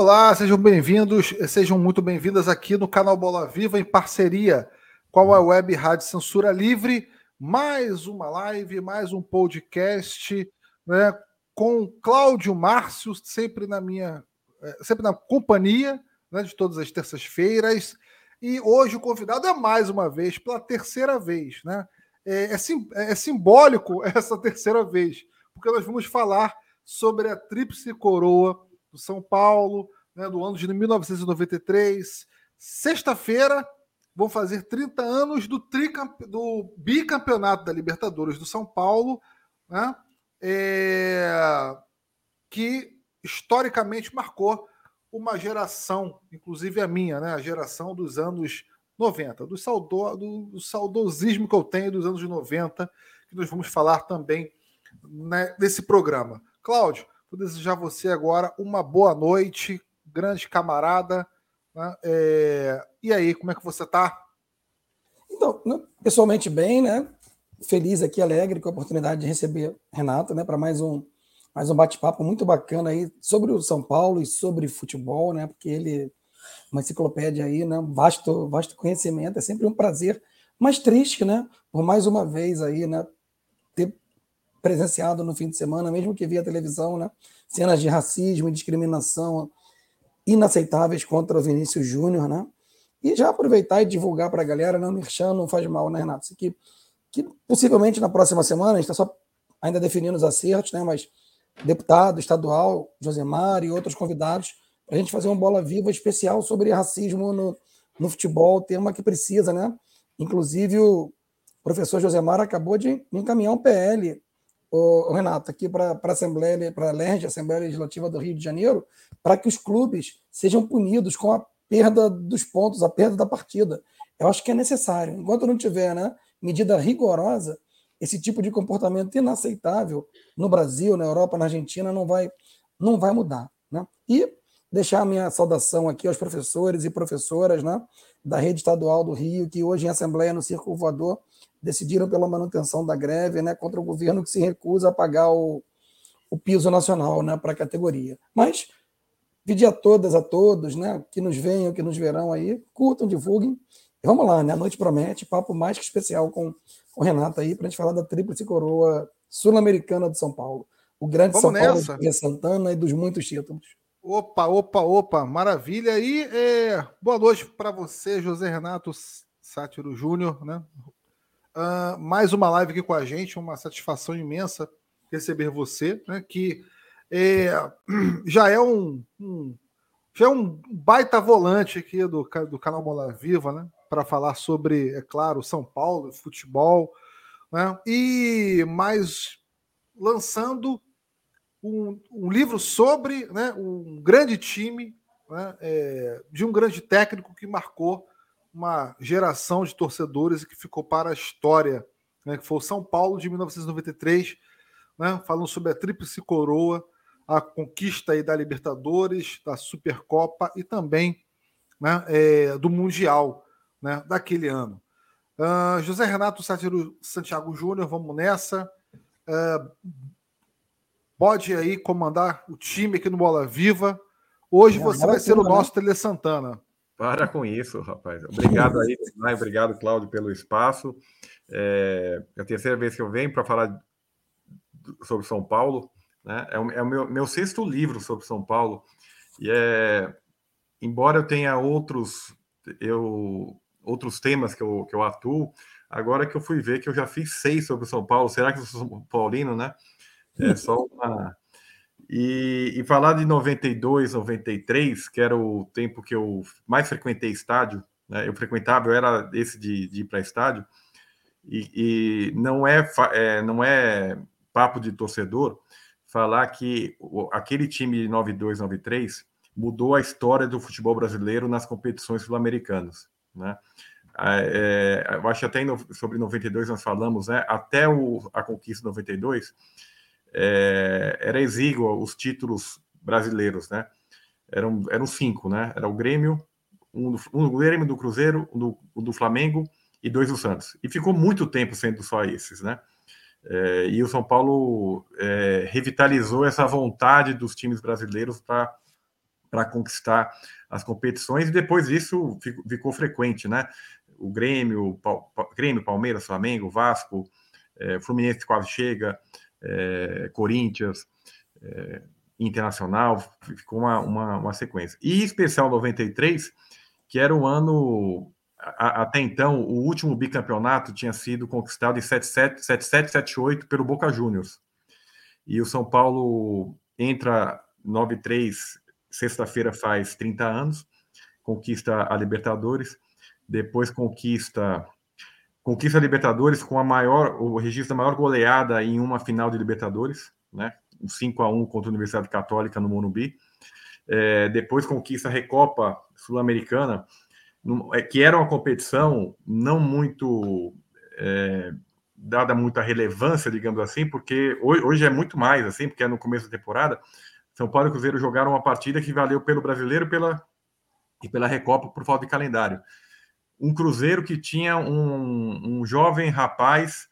Olá, sejam bem-vindos, sejam muito bem-vindas aqui no canal Bola Viva, em parceria com a Web Rádio Censura Livre. Mais uma live, mais um podcast, né, com Cláudio Márcio, sempre na minha, é, sempre na companhia, né, de todas as terças-feiras. E hoje o convidado é mais uma vez, pela terceira vez, né? É, é, sim, é simbólico essa terceira vez, porque nós vamos falar sobre a tríplice coroa do São Paulo, né, do ano de 1993. Sexta-feira vão fazer 30 anos do, tricamp... do bicampeonato da Libertadores do São Paulo, né, é... que historicamente marcou uma geração, inclusive a minha, né, a geração dos anos 90, do, saudo... do saudosismo que eu tenho dos anos 90, que nós vamos falar também né, nesse programa. Cláudio, Vou desejar você agora uma boa noite, grande camarada. Né? É... E aí, como é que você está? Então, né, pessoalmente bem, né? Feliz aqui, alegre com a oportunidade de receber Renato, né? Para mais um mais um bate-papo muito bacana aí sobre o São Paulo e sobre futebol, né? Porque ele uma enciclopédia aí, né? Vasto, vasto conhecimento, é sempre um prazer, mas triste, né? Por mais uma vez aí, né? Presenciado no fim de semana, mesmo que via televisão, né? cenas de racismo e discriminação inaceitáveis contra o Vinícius Júnior, né? E já aproveitar e divulgar para a galera, não merchan, não faz mal, né, Renato? Que, que possivelmente na próxima semana, a gente está só ainda definindo os acertos, né? Mas deputado estadual, Josemar e outros convidados, para a gente fazer uma bola viva especial sobre racismo no, no futebol, tema que precisa, né? Inclusive, o professor Josemar acabou de encaminhar um PL o, Renato, aqui para a Assembleia, para a LERJ, Assembleia Legislativa do Rio de Janeiro, para que os clubes sejam punidos com a perda dos pontos, a perda da partida. Eu acho que é necessário. Enquanto não tiver né, medida rigorosa, esse tipo de comportamento inaceitável no Brasil, na Europa, na Argentina, não vai, não vai mudar. Né? E deixar a minha saudação aqui aos professores e professoras né, da rede estadual do Rio, que hoje em Assembleia no Círculo Voador decidiram pela manutenção da greve né, contra o governo que se recusa a pagar o, o piso nacional né, para a categoria. Mas pedir a todas, a todos, né, que nos venham, que nos verão aí, curtam, divulguem. E vamos lá, né? A noite promete, papo mais que especial com o Renato aí, para a gente falar da Tríplice Coroa Sul-Americana de São Paulo. O grande vamos São nessa. Paulo de Santana e dos muitos títulos. Opa, opa, opa, maravilha. E é, boa noite para você, José Renato Sátiro Júnior, né? Uh, mais uma live aqui com a gente, uma satisfação imensa receber você, né? Que é, já é um, um, já é um baita volante aqui do, do canal Bola Viva, né? Para falar sobre, é claro, São Paulo, futebol, né? E mais lançando um, um livro sobre né, um grande time né, é, de um grande técnico que marcou uma geração de torcedores que ficou para a história, né, que foi o São Paulo de 1993, né, falando sobre a tríplice coroa, a conquista aí da Libertadores, da Supercopa e também né, é, do Mundial né, daquele ano. Uh, José Renato Sátiro Santiago Júnior, vamos nessa. Uh, pode aí comandar o time aqui no Bola Viva. Hoje você vai ser o nosso Tele Santana. Para com isso, rapaz. Obrigado aí, obrigado, Cláudio, pelo espaço. É, é a terceira vez que eu venho para falar sobre São Paulo. Né? É, o, é o meu, meu, sexto livro sobre São Paulo. E é, embora eu tenha outros, eu, outros temas que eu, que eu atuo, agora que eu fui ver que eu já fiz seis sobre São Paulo, será que eu sou Paulino, né? É só uma, e, e, falar de 92, 93, que era o tempo que eu mais frequentei estádio, né? eu frequentava, eu era esse de, de ir para estádio, e, e, não, é, é, não é papo de torcedor falar que aquele time de 92, 93 mudou a história do futebol brasileiro nas competições sul-americanas. Né? É, eu acho até sobre 92 nós falamos, né? até o, a conquista de 92, é, era exíguo os títulos brasileiros, né? Eram, eram cinco, né? Era o Grêmio, um do, um do Grêmio, do Cruzeiro, um do, um do Flamengo e dois do Santos. E ficou muito tempo sendo só esses, né? É, e o São Paulo é, revitalizou essa vontade dos times brasileiros para conquistar as competições, e depois isso ficou, ficou frequente, né? O Grêmio, Pal, Grêmio Palmeiras, Flamengo, Vasco, é, Fluminense quase chega, é, Corinthians, é, Internacional, ficou uma, uma, uma, sequência. E especial 93, que era o ano. A, até então, o último bicampeonato tinha sido conquistado em 77, 77 78 pelo Boca Juniors. E o São Paulo entra 93 sexta-feira faz 30 anos, conquista a Libertadores, depois conquista conquista a Libertadores com a maior o registro da maior goleada em uma final de Libertadores, né? Um 5 a 1 contra a Universidade Católica no Morumbi. É, depois conquista a Recopa Sul-Americana, é, que era uma competição não muito é, dada muita relevância, digamos assim, porque hoje, hoje, é muito mais assim, porque é no começo da temporada, são Paulo e Cruzeiro jogaram uma partida que valeu pelo brasileiro pela, e pela Recopa por falta de calendário. Um Cruzeiro que tinha um, um jovem rapaz,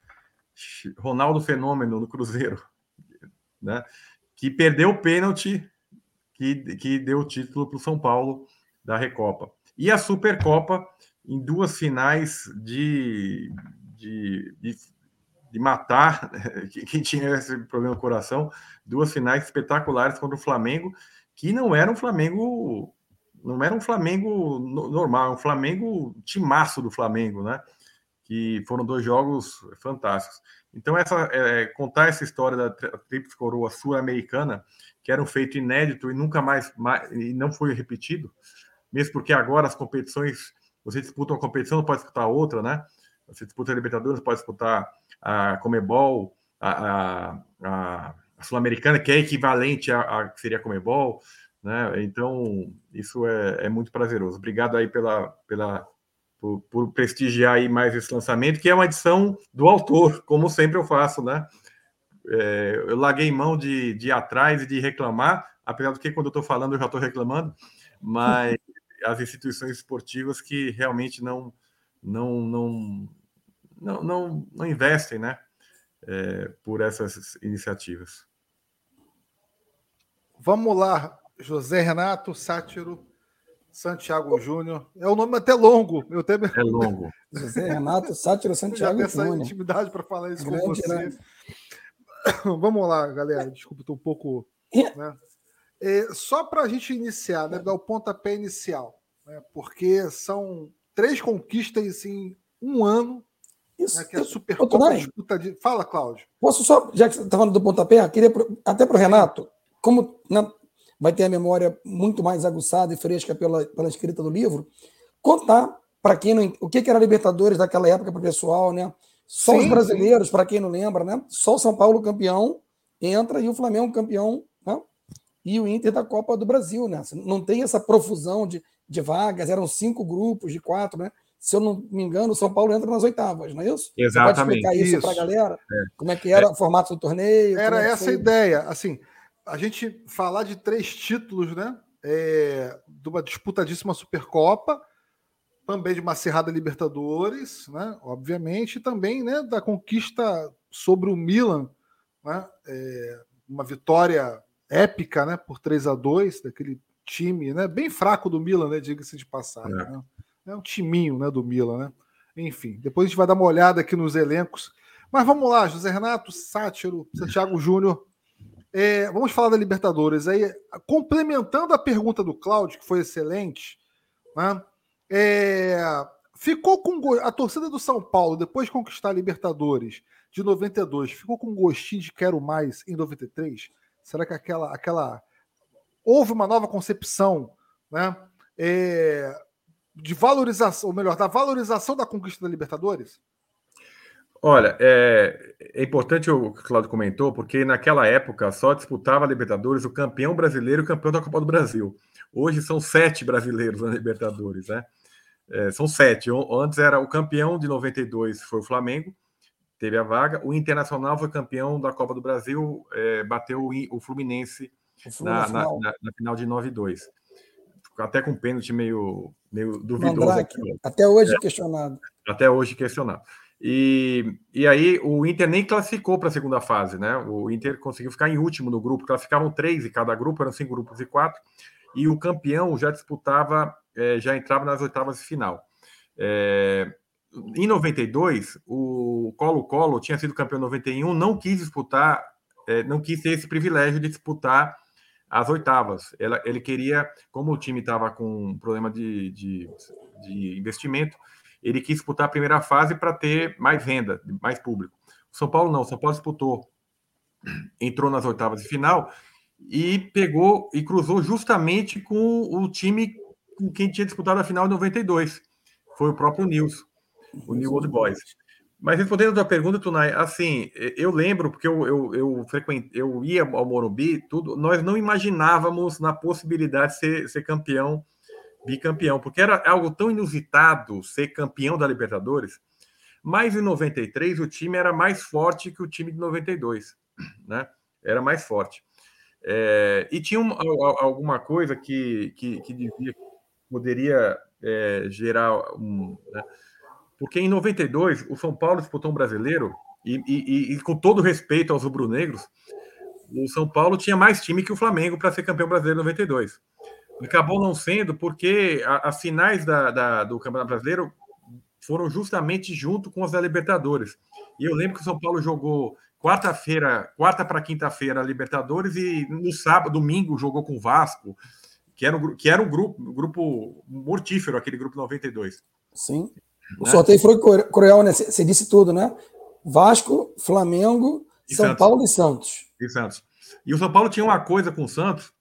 Ronaldo Fenômeno no Cruzeiro, né, que perdeu o pênalti que, que deu o título para o São Paulo da Recopa. E a Supercopa em duas finais de, de, de de matar quem tinha esse problema no coração, duas finais espetaculares contra o Flamengo, que não era um Flamengo, não era um Flamengo normal, é um Flamengo timaço do Flamengo, né? Que foram dois jogos fantásticos. Então, essa, é, contar essa história da Tríplice Coroa Sul-Americana, que era um feito inédito e nunca mais, mais, e não foi repetido, mesmo porque agora as competições, você disputa uma competição, não pode disputar outra, né? Você disputa a Libertadores, pode disputar a Comebol, a, a, a Sul-Americana, que é equivalente a que seria a Comebol, né? Então, isso é, é, muito prazeroso. Obrigado aí pela, pela, por, por, prestigiar aí mais esse lançamento, que é uma edição do autor, como sempre eu faço, né? É, eu larguei mão de, de ir atrás e de reclamar, apesar do que quando eu estou falando eu já estou reclamando, mas as instituições esportivas que realmente não, não, não, não, não, não investem né, é, por essas iniciativas. Vamos lá, José Renato Sátiro Santiago Júnior. É um nome até longo. Eu tenho... É longo. José Renato Sátiro Santiago Júnior. essa intimidade para falar isso Grande, com você. Né? Vamos lá, galera. Desculpa, estou um pouco. Né? É, só para a gente iniciar, né, dar o pontapé inicial, né, porque são três conquistas em um ano isso. É que é super disputa de... Fala, Cláudio. Posso só, já que você está falando do pontapé, queria até para o Renato, como né, vai ter a memória muito mais aguçada e fresca pela, pela escrita do livro, contar para quem não. O que, que era Libertadores daquela época para o pessoal, né? Só sim, os brasileiros, para quem não lembra, né? Só o São Paulo campeão entra e o Flamengo campeão, né? E o Inter da Copa do Brasil, né? Não tem essa profusão de, de vagas, eram cinco grupos de quatro, né? se eu não me engano, o São Paulo entra nas oitavas, não é isso? Exatamente. Você pode explicar isso, para a galera? É. Como é que era é. o formato do torneio? Era é essa a ideia. Assim, a gente falar de três títulos, né? É, de uma disputadíssima Supercopa, também de uma Cerrada Libertadores, né? Obviamente, e também né, da conquista sobre o Milan, né? É, uma vitória épica, né? Por 3 a 2 daquele time, né? Bem fraco do Milan, né? Diga-se de passagem. É. Né? É um timinho né, do Milan, né? Enfim, depois a gente vai dar uma olhada aqui nos elencos. Mas vamos lá, José Renato, Sátiro, Santiago Júnior. É, vamos falar da Libertadores. Aí, complementando a pergunta do Cláudio, que foi excelente, né? É, ficou com a torcida do São Paulo, depois de conquistar a Libertadores de 92, ficou com gostinho de quero mais em 93? Será que aquela. aquela houve uma nova concepção, né? É, de valorização, ou melhor, da valorização da conquista da Libertadores? Olha, é, é, importante o que o Claudio comentou, porque naquela época só disputava a Libertadores o campeão brasileiro e o campeão da Copa do Brasil. Hoje são sete brasileiros na Libertadores, né? É, são sete. Antes era o campeão de 92, foi o Flamengo, teve a vaga. O Internacional foi campeão da Copa do Brasil, é, bateu o, o Fluminense, o na, na, na, na, final de 9-2 até com pênalti meio, meio duvidoso. Aqui, até hoje é, questionado. Até hoje questionado. E, e aí o Inter nem classificou para a segunda fase, né? O Inter conseguiu ficar em último no grupo, classificavam três e cada grupo, eram cinco grupos e quatro, e o campeão já disputava, é, já entrava nas oitavas de final. É, em 92, o Colo-Colo tinha sido campeão em 91, não quis disputar, é, não quis ter esse privilégio de disputar as oitavas. Ela, ele queria, como o time estava com um problema de, de, de, investimento, ele quis disputar a primeira fase para ter mais renda, mais público. O São Paulo não, o São Paulo disputou, entrou nas oitavas de final e pegou e cruzou justamente com o time com quem tinha disputado a final em 92. Foi o próprio Nils, o New Old Boys. Mas respondendo a tua pergunta, Tunai, assim, eu lembro, porque eu, eu, eu, frequent... eu ia ao Morumbi, tudo, nós não imaginávamos na possibilidade de ser, ser campeão, bicampeão, porque era algo tão inusitado ser campeão da Libertadores. Mas em 93 o time era mais forte que o time de 92, né? Era mais forte. É, e tinha alguma coisa que, que, que devia, poderia é, gerar um. Né? Porque em 92, o São Paulo disputou um brasileiro, e, e, e com todo respeito aos rubro-negros, o São Paulo tinha mais time que o Flamengo para ser campeão brasileiro em 92. Acabou não sendo porque as finais da, da, do Campeonato Brasileiro foram justamente junto com as da Libertadores. E eu lembro que o São Paulo jogou quarta-feira, quarta para quinta-feira Libertadores e no sábado, domingo jogou com o Vasco, que era um, que era um grupo, um grupo mortífero, aquele grupo 92. Sim. O né? sorteio foi cruel, né? Você disse tudo, né? Vasco, Flamengo, e São Santos. Paulo e Santos. E Santos. E o São Paulo tinha uma coisa com o Santos,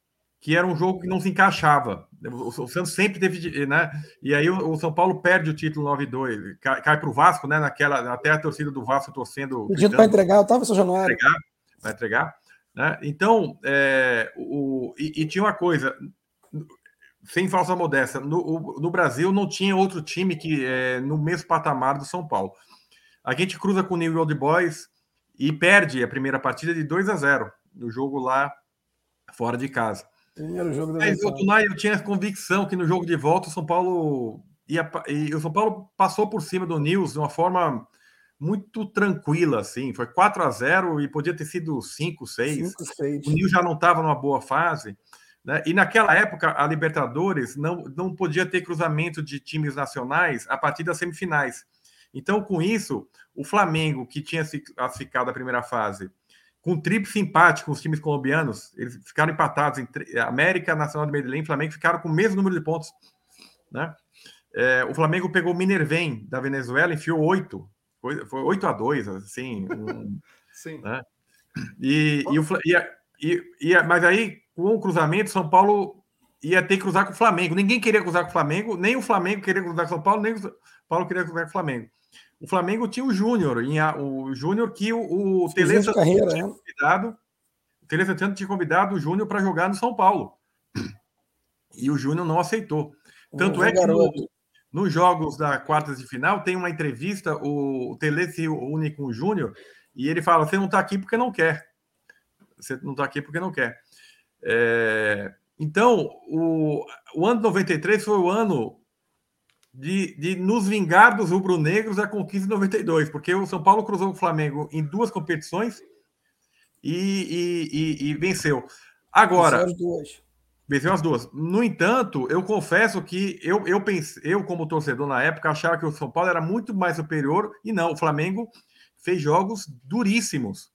que era um jogo que não se encaixava. O, Santos sempre teve, né? E aí o, São Paulo perde o título 9-2, cai, cai para o Vasco, né? Naquela, até a torcida do Vasco torcendo. Pedindo para entregar, eu estava, seu Januário. Para entregar, entregar. Né? Então, é, o, e, e, tinha uma coisa: sem falsa modéstia, no, no Brasil não tinha outro time que é, no mesmo patamar do São Paulo. A gente cruza com o New Old Boys e perde a primeira partida de 2 a 0 no jogo lá fora de casa. Primeiro jogo da Mas Tunai, eu tinha a convicção que no jogo de volta o São Paulo ia e o São Paulo passou por cima do Nils de uma forma muito tranquila assim, foi 4 a 0 e podia ter sido 5, 6. 5, 6. O Nils já não estava numa boa fase. Né? E naquela época, a Libertadores não, não podia ter cruzamento de times nacionais a partir das semifinais. Então, com isso, o Flamengo, que tinha se classificado a primeira fase, com um tríplice empate com os times colombianos, eles ficaram empatados em América, Nacional de Medellín e Flamengo ficaram com o mesmo número de pontos. Né? É, o Flamengo pegou o Minervém da Venezuela, enfiou oito, foi, foi 8 a 2 assim. Um, Sim. Né? E, e, o, e, e, mas aí com o cruzamento, São Paulo ia ter que cruzar com o Flamengo. Ninguém queria cruzar com o Flamengo, nem o Flamengo queria cruzar com o São Paulo, nem o Paulo queria cruzar com o Flamengo. O Flamengo tinha o Júnior, o Júnior que o, o Tele carreira, tinha né? convidado, o Tele Santana tinha convidado o Júnior para jogar no São Paulo. E o Júnior não aceitou. Tanto é que no, nos jogos da quartas de final tem uma entrevista, o, o Tele se une com o Júnior e ele fala: você não está aqui porque não quer. Você não está aqui porque não quer. É, então, o, o ano 93 foi o ano de, de nos vingar dos rubro-negros da conquista de 92, porque o São Paulo cruzou o Flamengo em duas competições e, e, e, e venceu. Agora. Venceu as duas. Venceu as duas. No entanto, eu confesso que eu, eu, pense, eu, como torcedor na época, achava que o São Paulo era muito mais superior, e não, o Flamengo fez jogos duríssimos,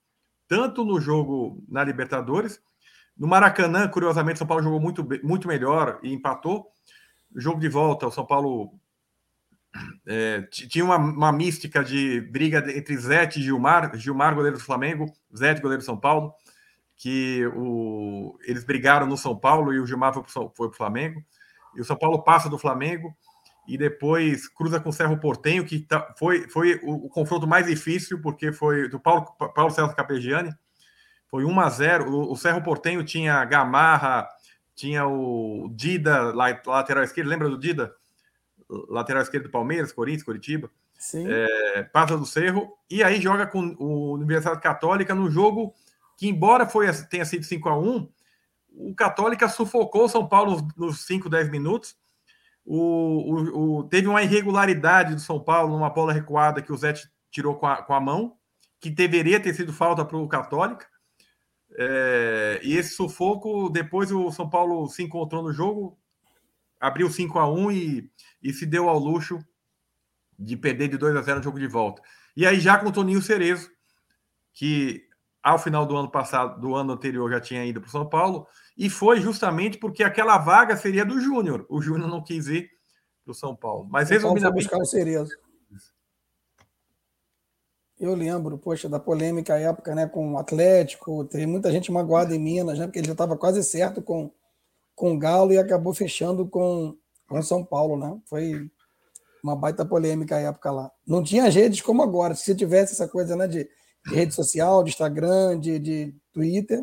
tanto no jogo na Libertadores no Maracanã, curiosamente, São Paulo jogou muito, muito melhor e empatou. jogo de volta, o São Paulo é, tinha uma, uma, mística de briga entre Zete e Gilmar, Gilmar, goleiro do Flamengo, Zete, goleiro do São Paulo, que o, eles brigaram no São Paulo e o Gilmar foi para o Flamengo. E o São Paulo passa do Flamengo e depois cruza com o Cerro Portenho, que tá, foi, foi o, o, confronto mais difícil, porque foi do Paulo, Paulo César Capegiani, foi 1 a 0 O, o Cerro Portenho tinha Gamarra, tinha o Dida, lateral esquerdo. Lembra do Dida? Lateral esquerdo do Palmeiras, Corinthians, Curitiba. Sim. É, passa do Cerro. E aí joga com o Universidade Católica no jogo que, embora foi, tenha sido 5 a 1 o Católica sufocou o São Paulo nos 5, 10 minutos. O, o, o, teve uma irregularidade do São Paulo numa bola recuada que o Zé tirou com a, com a mão, que deveria ter sido falta para o Católica. É, e esse sufoco, depois o São Paulo se encontrou no jogo, abriu 5 a 1 e, e se deu ao luxo de perder de 2 a 0 no jogo de volta. E aí já com o Toninho Cerezo, que ao final do ano passado, do ano anterior, já tinha ido para o São Paulo, e foi justamente porque aquela vaga seria do Júnior. O Júnior não quis ir para o São Paulo. Mas resumidamente. buscar o Cerezo. Eu lembro, poxa, da polêmica à época, né, com o Atlético, tem muita gente magoada em Minas, né, porque ele já estava quase certo com, com o Galo e acabou fechando com com São Paulo, né? Foi uma baita polêmica à época lá. Não tinha redes como agora. Se tivesse essa coisa, né, de, de rede social, de Instagram, de, de Twitter.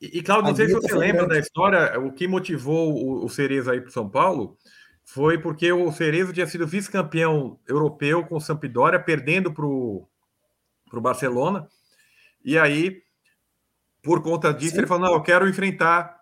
E, e Claudio, não sei se você lembra grande. da história, o que motivou o, o Cerezo aí para São Paulo foi porque o Cerezo tinha sido vice-campeão europeu com o Sampdoria, perdendo para o Barcelona. E aí, por conta disso, Sim. ele falou: não, eu quero enfrentar.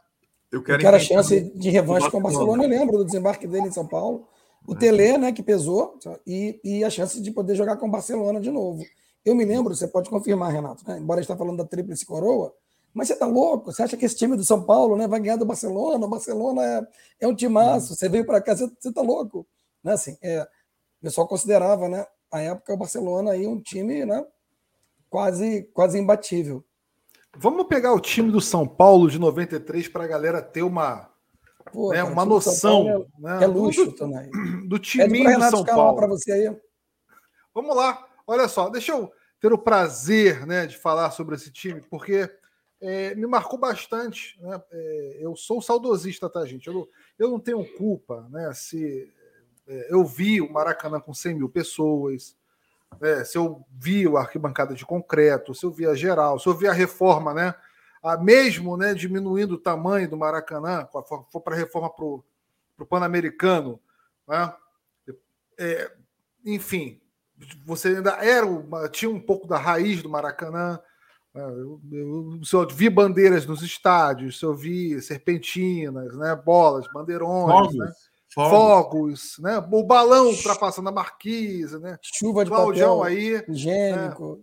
Eu quero, eu quero a chance de revanche com o Barcelona. Eu lembro do desembarque dele em São Paulo. O é. Tele, né, que pesou, e, e a chance de poder jogar com o Barcelona de novo. Eu me lembro, você pode confirmar, Renato, né? embora a gente está falando da Tríplice Coroa, mas você tá louco? Você acha que esse time do São Paulo né, vai ganhar do Barcelona? O Barcelona é, é um timaço. Uhum. Você veio para cá, você, você tá louco? Né, assim, é, o pessoal considerava, né, a época, o Barcelona aí um time né, quase, quase imbatível. Vamos pegar o time do São Paulo de 93 para a galera ter uma, Pô, né, cara, uma noção. É, né, é luxo do, também. Do time do São Paulo. para você aí. Vamos lá. Olha só, deixa eu ter o prazer né, de falar sobre esse time, porque é, me marcou bastante. Né? É, eu sou saudosista, tá, gente? Eu não, eu não tenho culpa né, se é, eu vi o Maracanã com 100 mil pessoas, né, se eu vi o arquibancada de concreto, se eu vi a geral, se eu vi a reforma, né? A, mesmo né, diminuindo o tamanho do Maracanã, for para a reforma para o Pan-Americano, né? É, enfim, você ainda era uma, tinha um pouco da raiz do Maracanã. É, eu, eu, eu, vi bandeiras nos estádios, eu vi serpentinas, né, bolas, bandeirões, né, fogos. fogos né, o balão ultrapassando a marquise, né, chuva de Claudião papel aí, higiênico.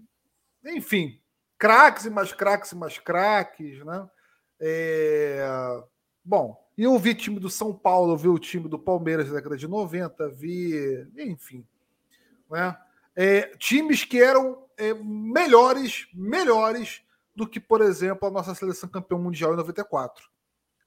Né, enfim, craques e mais craques e mais craques, né? É, bom, eu vi time do São Paulo, eu vi o time do Palmeiras da década de 90, vi, enfim, né? É, times que eram é, melhores, melhores do que, por exemplo, a nossa seleção campeão mundial em 94.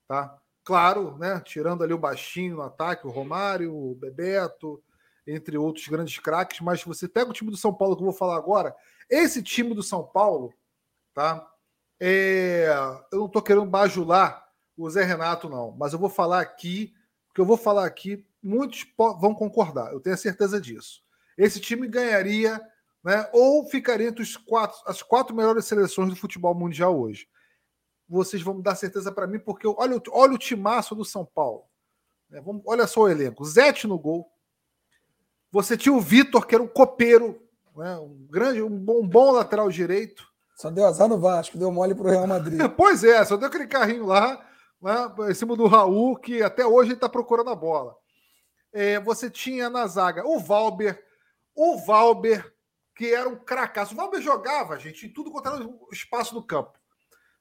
Tá? Claro, né? Tirando ali o baixinho no ataque, o Romário, o Bebeto, entre outros grandes craques, mas você pega o time do São Paulo que eu vou falar agora, esse time do São Paulo, tá? É, eu não estou querendo bajular o Zé Renato, não, mas eu vou falar aqui, que eu vou falar aqui, muitos vão concordar, eu tenho certeza disso esse time ganharia, né, ou ficaria entre os quatro, as quatro melhores seleções do futebol mundial hoje. Vocês vão dar certeza para mim, porque olha, olha o timaço do São Paulo. Né, vamos, olha só o elenco: Zete no gol. Você tinha o Vitor, que era um copeiro, né, um grande, um bom, um bom lateral direito. Só deu azar no Vasco, deu mole para o Real Madrid. pois é, só deu aquele carrinho lá, né, em cima do Raul, que até hoje ele está procurando a bola. É, você tinha na zaga o Valber, o Valber, que era um cracaço. O Valber jogava, gente, em tudo quanto era o espaço do campo.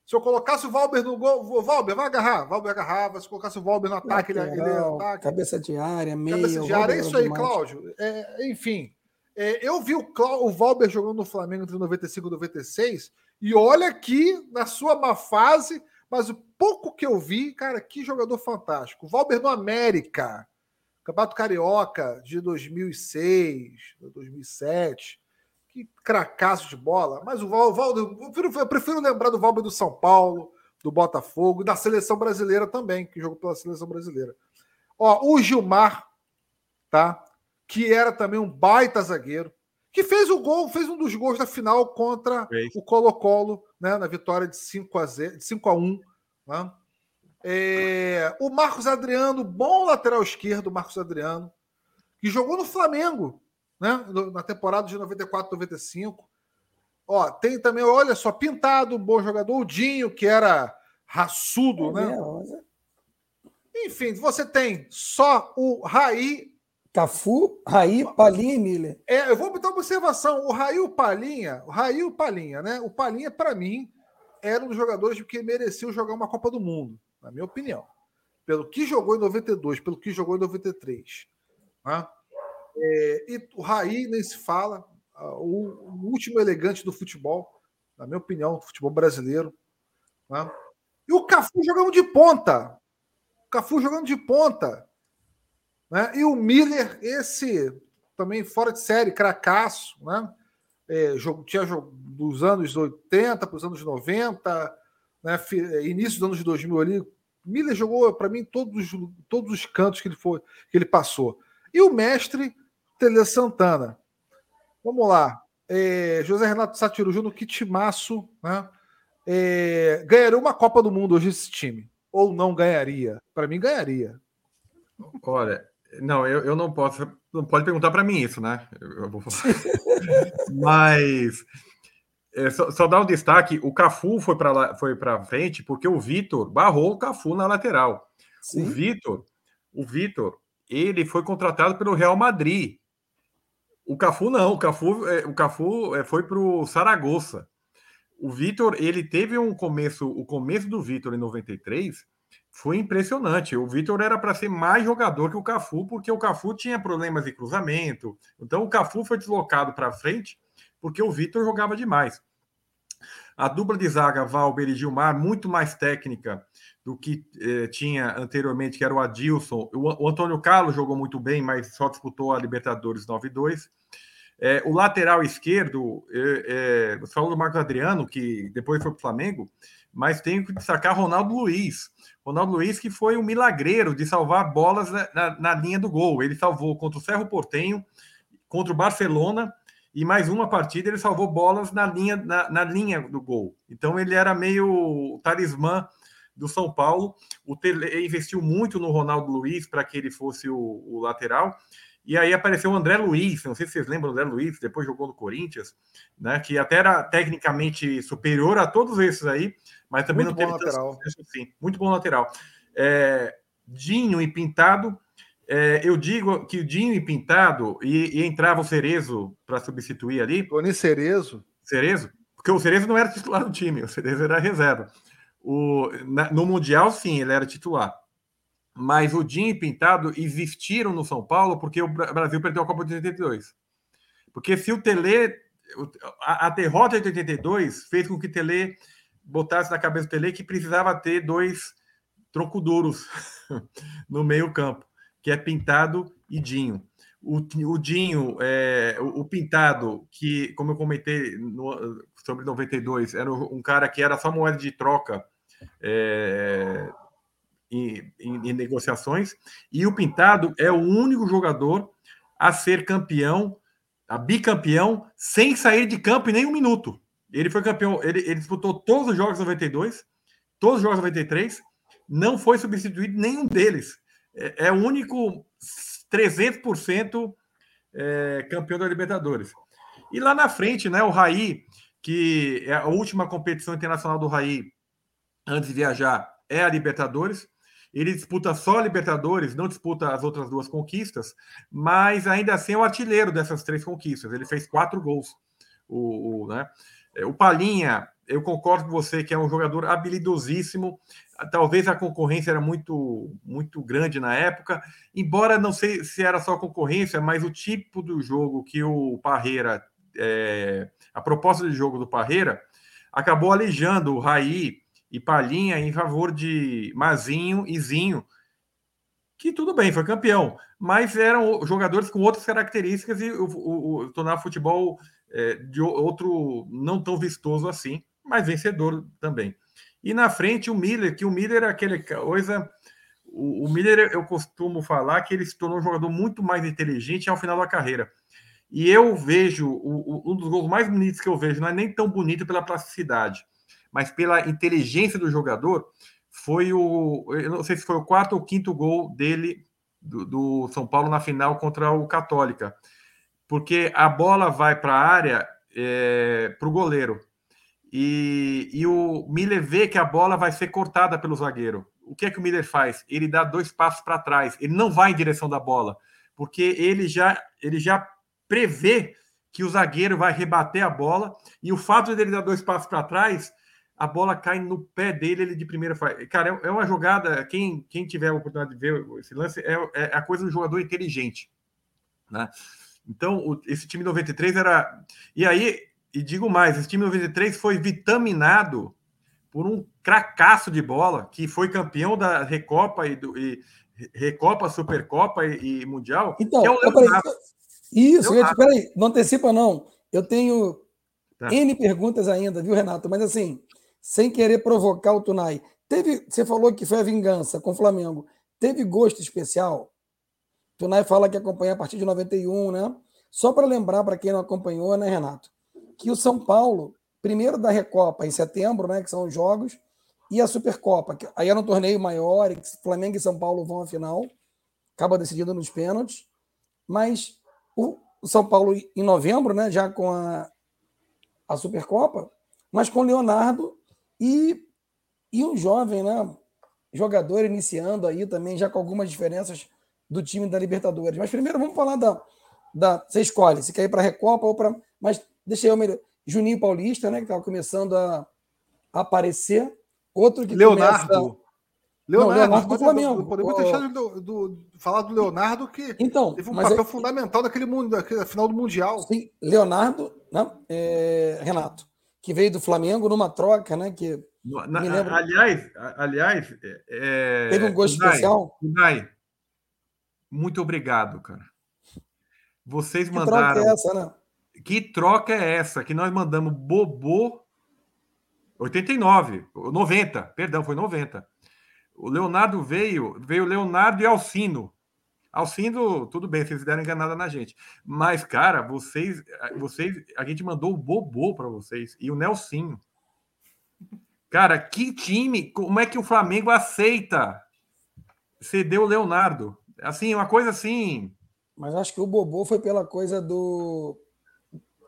Se eu colocasse o Valber no gol, o Valber vai agarrar. Valber agarrava. Se eu colocasse o Valber no ataque, Lateral, ele, ele ataque. Cabeça de área, meio. Cabeça de área, é isso aí, Cláudio. É, enfim, é, eu vi o, Clá... o Valber jogando no Flamengo entre 95 e 96, e olha que na sua má fase, mas o pouco que eu vi, cara, que jogador fantástico. O Valber no América. Campeonato Carioca de 2006, 2007. Que cracaço de bola. Mas o Valdo, eu prefiro, eu prefiro lembrar do Valber do São Paulo, do Botafogo da seleção brasileira também, que jogou pela seleção brasileira. Ó, o Gilmar, tá? Que era também um baita zagueiro, que fez o gol, fez um dos gols da final contra o Colo-Colo, né, na vitória de 5 a 0, de 5 a 1, né? É, o Marcos Adriano, bom lateral esquerdo, Marcos Adriano, que jogou no Flamengo, né? Na temporada de 94, 95. Ó, tem também, olha só, Pintado, bom jogador, o Dinho, que era raçudo, é né? Enfim, você tem só o Raí Cafu, Raí, Palinha e Miller. É, eu vou botar uma observação. O Raí e o Palinha, o Raí o Palinha, né? O Palinha, para mim, era um dos jogadores que mereciam jogar uma Copa do Mundo, na minha opinião. Pelo que jogou em 92, pelo que jogou em 93. Né? É, e o Raí nem se fala, o, último elegante do futebol, na minha opinião, do futebol brasileiro. Né? E o Cafu jogando de ponta. O Cafu jogando de ponta. Né? E o Miller, esse também fora de série, cracaço, né? É, jogo, tinha jogo dos anos 80 para os anos 90, né? início dos anos 2000 ali. Miller jogou para mim todos, todos os cantos que ele foi que ele passou. E o mestre Tele Santana. Vamos lá. É, José Renato Satiruju no Kitimaço, né? É, ganharia uma Copa do Mundo hoje esse time? Ou não ganharia? Para mim, ganharia. Olha, não, eu, eu não posso. Não pode perguntar para mim isso, né? Eu, vou falar. Mas é, só, só dar um destaque: o Cafu foi para foi para frente porque o Vitor barrou o Cafu na lateral. Sim. O Vitor, o Vitor, ele foi contratado pelo Real Madrid. O Cafu não, o Cafu, é, o Cafu é, foi para o Saragossa. O Vitor, ele teve um começo, o começo do Vitor em 93 foi impressionante. O Vitor era para ser mais jogador que o Cafu, porque o Cafu tinha problemas de cruzamento. Então o Cafu foi deslocado para frente porque o Vitor jogava demais. A dupla de zaga Valber e Gilmar, muito mais técnica do que eh, tinha anteriormente, que era o Adilson. O, o, Antônio Carlos jogou muito bem, mas só disputou a Libertadores 9-2. É, o lateral esquerdo, é, é, você falou do Marcos Adriano, que depois foi para o Flamengo, mas tenho que destacar Ronaldo Luiz. Ronaldo Luiz, que foi um milagreiro de salvar bolas na, na, na linha do gol. Ele salvou contra o Ferro Portenho, contra o Barcelona, e mais uma partida ele salvou bolas na linha, na, na linha do gol. Então ele era meio talismã do São Paulo. O Tele investiu muito no Ronaldo Luiz para que ele fosse o, o lateral. E aí apareceu o André Luiz, não sei se vocês lembram do André Luiz, depois jogou no Corinthians, né? Que até era tecnicamente superior a todos esses aí, mas também muito não teve lateral. assim. Muito bom lateral. É, Dinho e Pintado. É, eu digo que o Dinho e Pintado e, e entrava o Cerezo para substituir ali. Tony Cerezo. Cerezo? Porque o Cerezo não era titular do time, o Cerezo era reserva. O, na, no Mundial, sim, ele era titular mas o Dinho e Pintado existiram no São Paulo porque o Brasil perdeu a Copa de 82. Porque se o Tele. A, a derrota de 82 fez com que o Tele botasse na cabeça do Tele que precisava ter dois tronco duros no meio-campo, que é Pintado e Dinho. O, o Dinho, é, o, o, Pintado, que, como eu comentei no, sobre 92, era um cara que era só moeda de troca é, em, em, em negociações, e o Pintado é o único jogador a ser campeão, a bicampeão, sem sair de campo em nenhum minuto. Ele foi campeão, ele, ele disputou todos os jogos 92, todos os jogos 93, não foi substituído nenhum deles. É, é o único 300% é, campeão da Libertadores. E lá na frente, né, o Raí, que é a última competição internacional do Raí antes de viajar é a Libertadores. Ele disputa só a Libertadores, não disputa as outras duas conquistas, mas ainda assim é o artilheiro dessas três conquistas. Ele fez quatro gols. O, o, né? É, o Palinha, eu concordo com você que é um jogador habilidosíssimo. Talvez a concorrência era muito, muito grande na época, embora não sei se era só concorrência, mas o tipo do jogo que o Parreira, é, a proposta de jogo do Parreira, acabou alijando o Raí e Palhinha em favor de Mazinho e Zinho, que tudo bem, foi campeão, mas eram jogadores com outras características e o, o, o tornar futebol é, de outro não tão vistoso assim, mas vencedor também. E na frente o Miller, que o Miller é aquele coisa. O, o Miller, eu costumo falar que ele se tornou um jogador muito mais inteligente ao final da carreira. E eu vejo, o, um dos gols mais bonitos que eu vejo, não é nem tão bonito pela plasticidade, mas pela inteligência do jogador, foi o. Eu não sei se foi o quarto ou quinto gol dele, do, do São Paulo, na final contra o Católica. Porque a bola vai para a área é, para o goleiro. E, e o Miller vê que a bola vai ser cortada pelo zagueiro. O que é que o Miller faz? Ele dá dois passos para trás. Ele não vai em direção da bola. porque ele já, ele já prevê que o zagueiro vai rebater a bola e o fato dele dar dois passos para trás, a bola cai no pé dele, ele de primeira faz. Cara, é, é uma jogada. Quem, quem tiver a oportunidade de ver esse lance, é, é a coisa do jogador inteligente. Né? Então, o, esse time 93 era. E aí, e digo mais, esse time 93 foi vitaminado por um cracaço de bola que foi campeão da Recopa e, do, e Recopa, Supercopa e, e Mundial. Então, é Leonardo. Isso, Leonardo. peraí, não antecipa, não. Eu tenho tá. N perguntas ainda, viu, Renato? Mas assim, sem querer provocar o Tunai. Teve, você falou que foi a vingança com o Flamengo. Teve gosto especial? Tunai fala que acompanha a partir de 91, né? Só para lembrar para quem não acompanhou, né, Renato? Que o São Paulo, primeiro da Recopa em setembro, né, que são os jogos, e a Supercopa, que aí era um torneio maior, e Flamengo e São Paulo vão à final, acaba decidindo nos pênaltis, mas o São Paulo em novembro, né, já com a, a Supercopa, mas com Leonardo e, e um jovem, né, jogador iniciando aí também, já com algumas diferenças do time da Libertadores. Mas primeiro vamos falar da. da você escolhe se quer ir para a Recopa ou para. Mas deixa eu melhor. Juninho Paulista, né, que estava começando a, aparecer. Outro que Leonardo. Começa... Leonardo, Não, Leonardo do Flamengo. Podemos deixar do, do, falar do Leonardo, que então, teve um papel é... fundamental naquele mundo, na final do Mundial. Sim, Leonardo, né? É, Renato, que veio do Flamengo numa troca, né? Que na, aliás, aliás, é, teve um gosto especial. Unai, muito obrigado, cara. Vocês que mandaram. Troca é essa, né? Que troca é essa? Que nós mandamos Bobô 89, 90, perdão, foi 90. O Leonardo veio, veio Leonardo e Alcino. Alcino, tudo bem, vocês deram enganada na gente. Mas, cara, vocês, vocês a gente mandou o Bobô para vocês e o Nelsinho. Cara, que time, como é que o Flamengo aceita ceder o Leonardo? Assim, uma coisa assim. Mas acho que o Bobô foi pela coisa do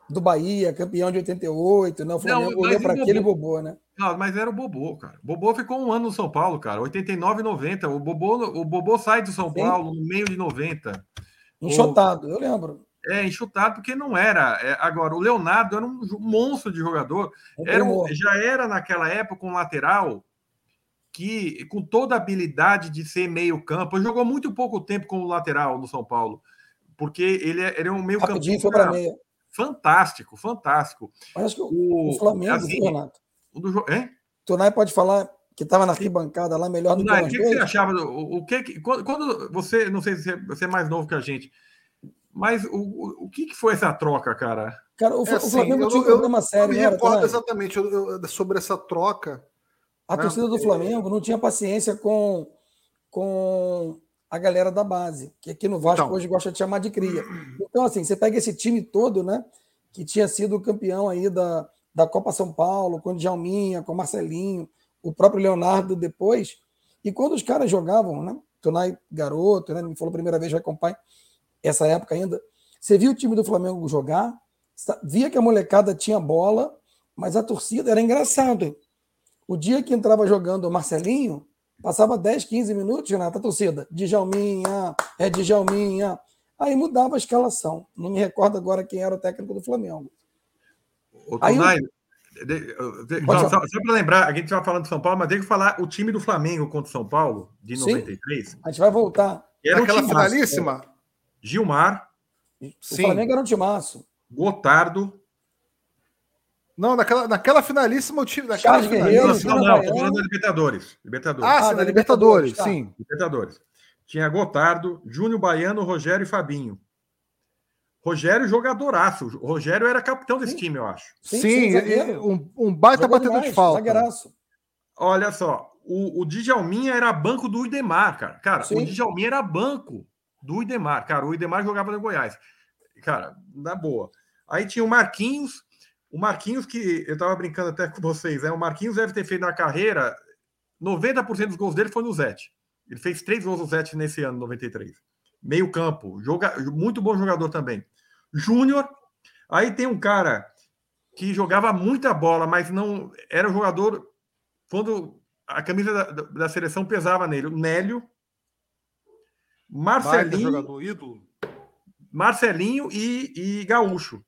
do Bahia, campeão de 88, né? O Flamengo olhou para aquele Bobô, né? Não, mas era o Bobô, cara. O Bobô ficou um ano no São Paulo, cara. 89 e 90. O Bobô, o Bobô sai do São Sim. Paulo no meio de 90. Enxotado, o... eu lembro. É, enxotado porque não era. É, agora, o Leonardo era um monstro de jogador. Era um, já era naquela época um lateral que com toda a habilidade de ser meio campo, jogou muito pouco tempo como lateral no São Paulo, porque ele era é, é um meio campo fantástico, fantástico. Acho que o, o Flamengo, assim, Renato? O do, é? Tunai pode falar que estava na arquibancada lá melhor do que o que, que você achava? O, o que, quando, quando, você, não sei se você é mais novo que a gente, mas o, o, o que, que foi essa troca, cara? Cara, o, é assim, o Flamengo eu, tinha um problema sério. Eu me recordo exatamente sobre essa troca a né? torcida do Flamengo não tinha paciência com, com a galera da base, que aqui no Vasco então. hoje gosta de chamar de cria. Então, assim, você pega esse time todo, né? Que tinha sido campeão aí da, da Copa São Paulo, com o Djalminha, com o Marcelinho, o próprio Leonardo depois. E quando os caras jogavam, né? Tonai garoto, né? Me falou a primeira vez, vai acompanhar essa época ainda. Você viu o time do Flamengo jogar, via que a molecada tinha bola, mas a torcida era engraçado. O dia que entrava jogando o Marcelinho, passava 10, 15 minutos, Renato, a torcida, Djalminha, é Djalminha. Aí mudava a escalação. Não me recordo agora quem era o técnico do Flamengo. O Tonai, só, só, só para lembrar, a gente estava falando de São Paulo, mas tem que falar o time do Flamengo contra o São Paulo, de 93. Sim, a gente vai voltar. Era Aquela um finalíssima. Gilmar. O Sim. Flamengo era um timaço. Gotardo. Não, naquela, naquela finalíssima o time. Naquela Charles Guerreiro, não, não, tô falando da Libertadores. Libertadores. Ah, sim, ah, da Libertadores, Libertadores tá. sim. Libertadores. Tinha Gotardo, Júnior Baiano, Rogério e Fabinho. Rogério jogadoraço. O Rogério era capitão desse sim. time, eu acho. Sim, sim, sim um, um baita Jogou batedor demais, de falta. Zagueiraço. Olha só, o, o Djalminha era banco do Idemar, cara. Cara, sim. o Djalminha era banco do Idemar. Cara, o Idemar jogava no Goiás. Cara, na boa. Aí tinha o Marquinhos, o Marquinhos, que eu estava brincando até com vocês, né? o Marquinhos deve ter feito na carreira 90% dos gols dele foi no Zete. Ele fez três gols no Zete nesse ano, 93. Meio campo, joga, muito bom jogador também. Júnior, aí tem um cara que jogava muita bola, mas não era um jogador quando a camisa da, da seleção pesava nele. O Nélio, Marcelinho. jogador ídolo. Marcelinho e, e Gaúcho.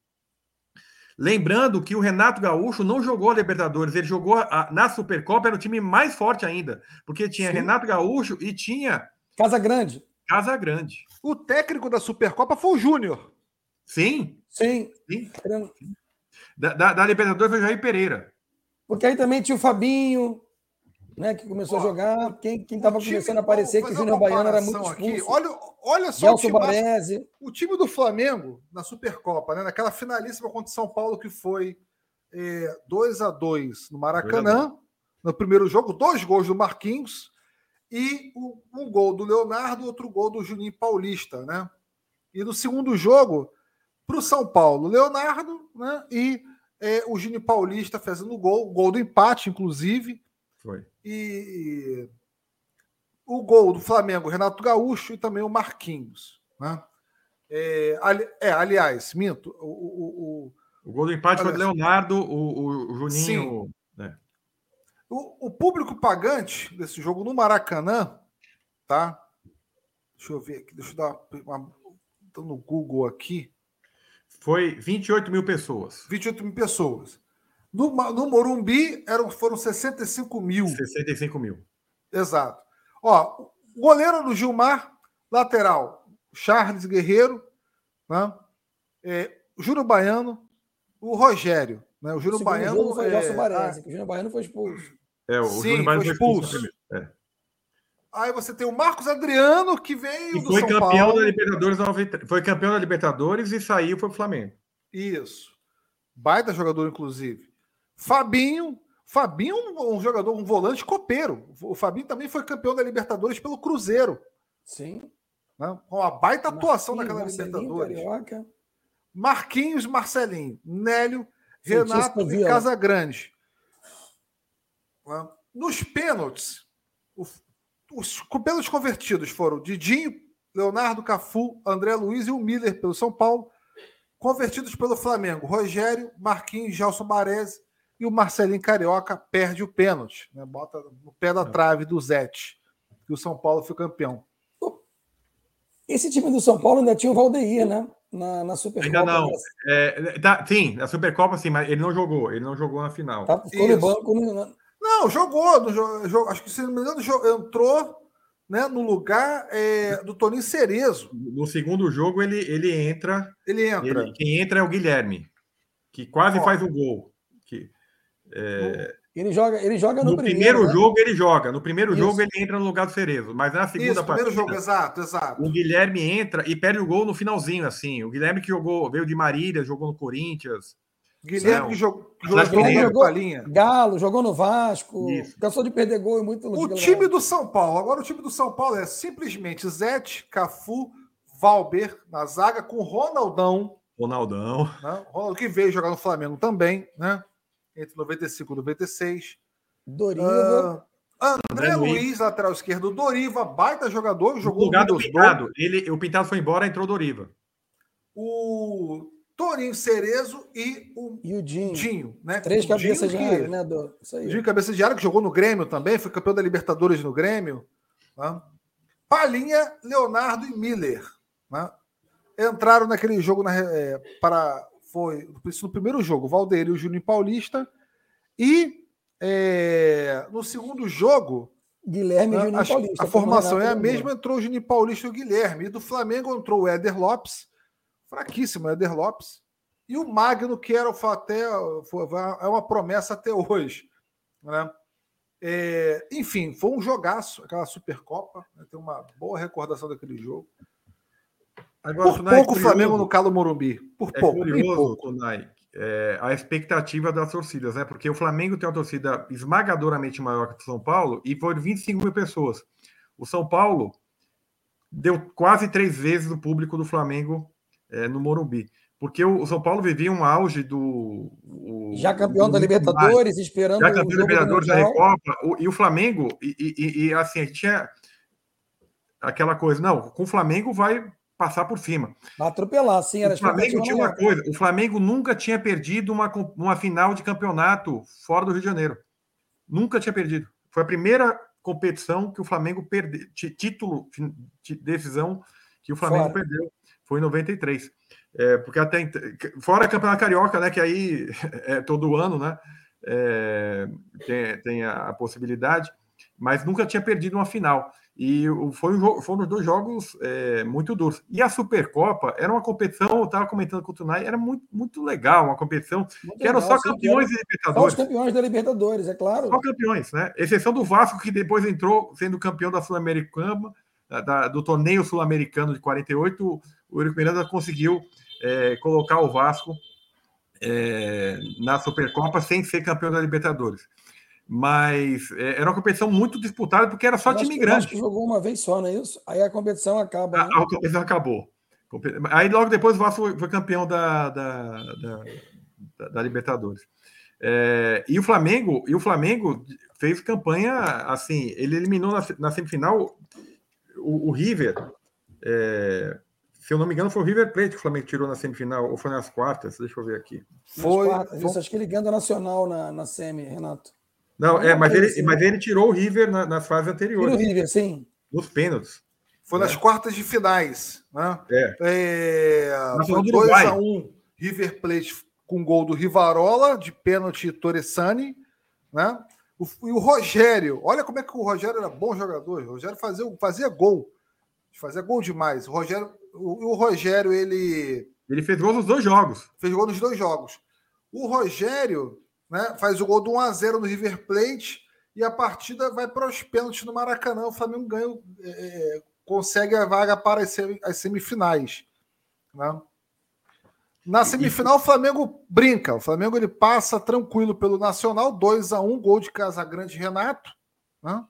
Lembrando que o Renato Gaúcho não jogou a Libertadores, ele jogou a, na Supercopa, era o time mais forte ainda, porque tinha Sim. Renato Gaúcho e tinha. Casa Grande. Casa Grande. O técnico da Supercopa foi o Júnior. Sim. Sim. Sim. Da, da, da, Libertadores foi o Jair Pereira. Porque aí também tinha o Fabinho, né, que começou Ó, a jogar. Quem estava começando a aparecer que o Júnior Baiano era muito aqui. Olha, olha só o time, o time do Flamengo na Supercopa, né, naquela finalíssima contra o São Paulo que foi é, 2 a 2 no Maracanã, no primeiro jogo, dois gols do Marquinhos e um gol do Leonardo, outro gol do Juninho Paulista, né? E no segundo jogo, para o São Paulo, Leonardo, né? E é, o Juninho Paulista fazendo gol, gol do empate, inclusive. Foi. E o gol do Flamengo, Renato Gaúcho e também o Marquinhos. Né? É, ali, é aliás, minto. O, o, o, o gol do empate aliás, foi do Leonardo, o, o Juninho. Sim. Né? O, o, público pagante desse jogo no Maracanã, tá? Deixa eu ver aqui, deixa eu dar uma. no Google aqui. Foi 28 mil pessoas. 28 mil pessoas. No, no Morumbi eram, foram 65 mil. 65 mil. Exato. Ó, goleiro do Gilmar, lateral, Charles Guerreiro, né? É, Júnior Baiano, o Rogério. Né? O Júnior Baiano. Foi é, Baresi, o Júnior Baiano foi expulso. É, o Sim, Júnior Baiano foi expulso. Foi expulso é. Aí você tem o Marcos Adriano, que veio e do foi São campeão Paulo. da Libertadores Foi campeão da Libertadores e saiu foi o Flamengo. Isso. Baita jogador, inclusive. Fabinho. Fabinho, um jogador, um volante copeiro. O Fabinho também foi campeão da Libertadores pelo Cruzeiro. Sim. Né? Com uma baita atuação naquela Libertadores. Carioca. Marquinhos, Marcelinho, Nélio, Renato e Casagrande. Né? Nos pênaltis, os pênaltis convertidos foram Didinho, Leonardo Cafu, André Luiz e o Miller pelo São Paulo. Convertidos pelo Flamengo, Rogério, Marquinhos, Gelson Baresi e o Marcelinho Carioca perde o pênalti. Né? Bota no pé da é. trave do Zete. E o São Paulo foi campeão. Esse time do São Paulo ainda tinha o Valdeir, né? Na, na Supercopa. Ainda não. É, tá, sim, na Supercopa sim, mas ele não jogou. Ele não jogou na final. Tá, ficou no banco. No, não, jogou. No, acho que, se não me engano, entrou né, no lugar é, do Toninho Cerezo. No segundo jogo, ele, ele entra. Ele entra. Ele, quem entra é o Guilherme, que quase Ó, faz o gol. Que, é... Ele joga, ele joga no, no primeiro, primeiro né? jogo ele joga. No primeiro Isso. jogo ele entra no lugar do Cerezo, mas na segunda Isso, partida, primeiro jogo, exato, exato. O Guilherme entra e perde o gol no finalzinho, assim. O Guilherme que jogou, veio de Marília, jogou no Corinthians. Guilherme que jogou, jogou, jogou Galo, jogou no Vasco, Isso. cansou de perder gol e muito O time do São Paulo, agora o time do São Paulo é simplesmente Zete, Cafu, Valber na zaga com Ronaldão. Ronaldão. Né? Ronaldo que veio jogar no Flamengo também, né? Entre 95 e 96. Doriva. Uh, André, André Luiz, lateral esquerdo. Doriva, baita jogador, jogou no lugar do Pintado. Ele, o Pintado foi embora, entrou Doriva. O Torinho Cerezo e o, e o Dinho. Dinho né? Três o cabeças Dinho, de área, né, do... Isso aí. Dinho, cabeça de área, que jogou no Grêmio também, foi campeão da Libertadores no Grêmio. Né? Palinha, Leonardo e Miller. Né? Entraram naquele jogo na, é, para. Foi no primeiro jogo, Valdeir e o Júnior Paulista. E é, no segundo jogo. Guilherme e Júnior Paulista. A formação é a mesma, entrou o Júnior Paulista e o Guilherme. E do Flamengo entrou o Éder Lopes fraquíssimo, Eder Lopes. E o Magno, que era até, é uma promessa até hoje. Né? É, enfim, foi um jogaço, aquela Supercopa. Né? Tem uma boa recordação daquele jogo. Agora, Por pouco o Flamengo no Calo Morumbi. Por é pouco. Curioso, pouco. É, a expectativa das torcidas, né? Porque o Flamengo tem uma torcida esmagadoramente maior que o São Paulo e foi de 25 mil pessoas. O São Paulo deu quase três vezes o público do Flamengo é, no Morumbi. Porque o São Paulo vivia um auge do. O, já campeão da Libertadores, mais. esperando. Já campeão da Libertadores da Recopa. O, e o Flamengo, e, e, e, assim, tinha aquela coisa, não, com o Flamengo vai passar por cima. Atropelar, sim. Era o Flamengo tinha uma coisa: o Flamengo nunca tinha perdido uma, uma final de campeonato fora do Rio de Janeiro. Nunca tinha perdido. Foi a primeira competição que o Flamengo perdeu, título, decisão que o Flamengo fora. perdeu. Foi em 93. É, porque até fora a Campeonato Carioca, né? Que aí é todo ano, né? É, tem, tem a, a, possibilidade, mas nunca tinha perdido uma final. E foi um, foram dois jogos é, muito duros. E a Supercopa era uma competição, eu estava comentando com o Tunai, era muito, muito legal, uma competição muito que eram só campeões da Libertadores. Só os campeões da Libertadores, é claro. Só campeões, né? Exceção do Vasco, que depois entrou sendo campeão da Sul-Americana, do torneio sul-americano de 48, o Eurico Miranda conseguiu é, colocar o Vasco é, na Supercopa sem ser campeão da Libertadores. Mas é, era uma competição muito disputada porque era só time grande. Acho que jogou uma vez só, não é isso? Aí a competição acaba. Né? A, a, competição acabou. Aí logo depois o Vasco foi, campeão da, da, da, da Libertadores. É, e o Flamengo e o Flamengo fez campanha assim ele eliminou na, na semifinal o, o River é, se eu não me engano, foi o River Plate que o Flamengo tirou na semifinal, ou foi nas quartas? Deixa eu ver aqui. Foi. Quartas, foi... Acho que ele ganhou Nacional na, na semi, Renato. Não, é, mas ele, mas ele tirou o River na, nas fases anteriores. Tirou o River, sim. Nos pênaltis. Foi nas é. quartas de finais. Né? É. é foi 2x1 um, River Plate com gol do Rivarola, de pênalti Torresani. Né? O, e o Rogério, olha como é que o Rogério era bom jogador. O Rogério fazia, fazia gol. Fazia gol demais. O Rogério o, o Rogério, ele. Ele fez gol nos dois jogos. Fez gol nos dois jogos. O Rogério né, faz o gol do 1x0 no River Plate e a partida vai para os pênaltis no Maracanã. O Flamengo ganha, é, é, consegue a vaga para as semifinais. Né? Na semifinal, o Flamengo brinca. O Flamengo ele passa tranquilo pelo Nacional, 2 a 1 gol de Casagrande Renato, né?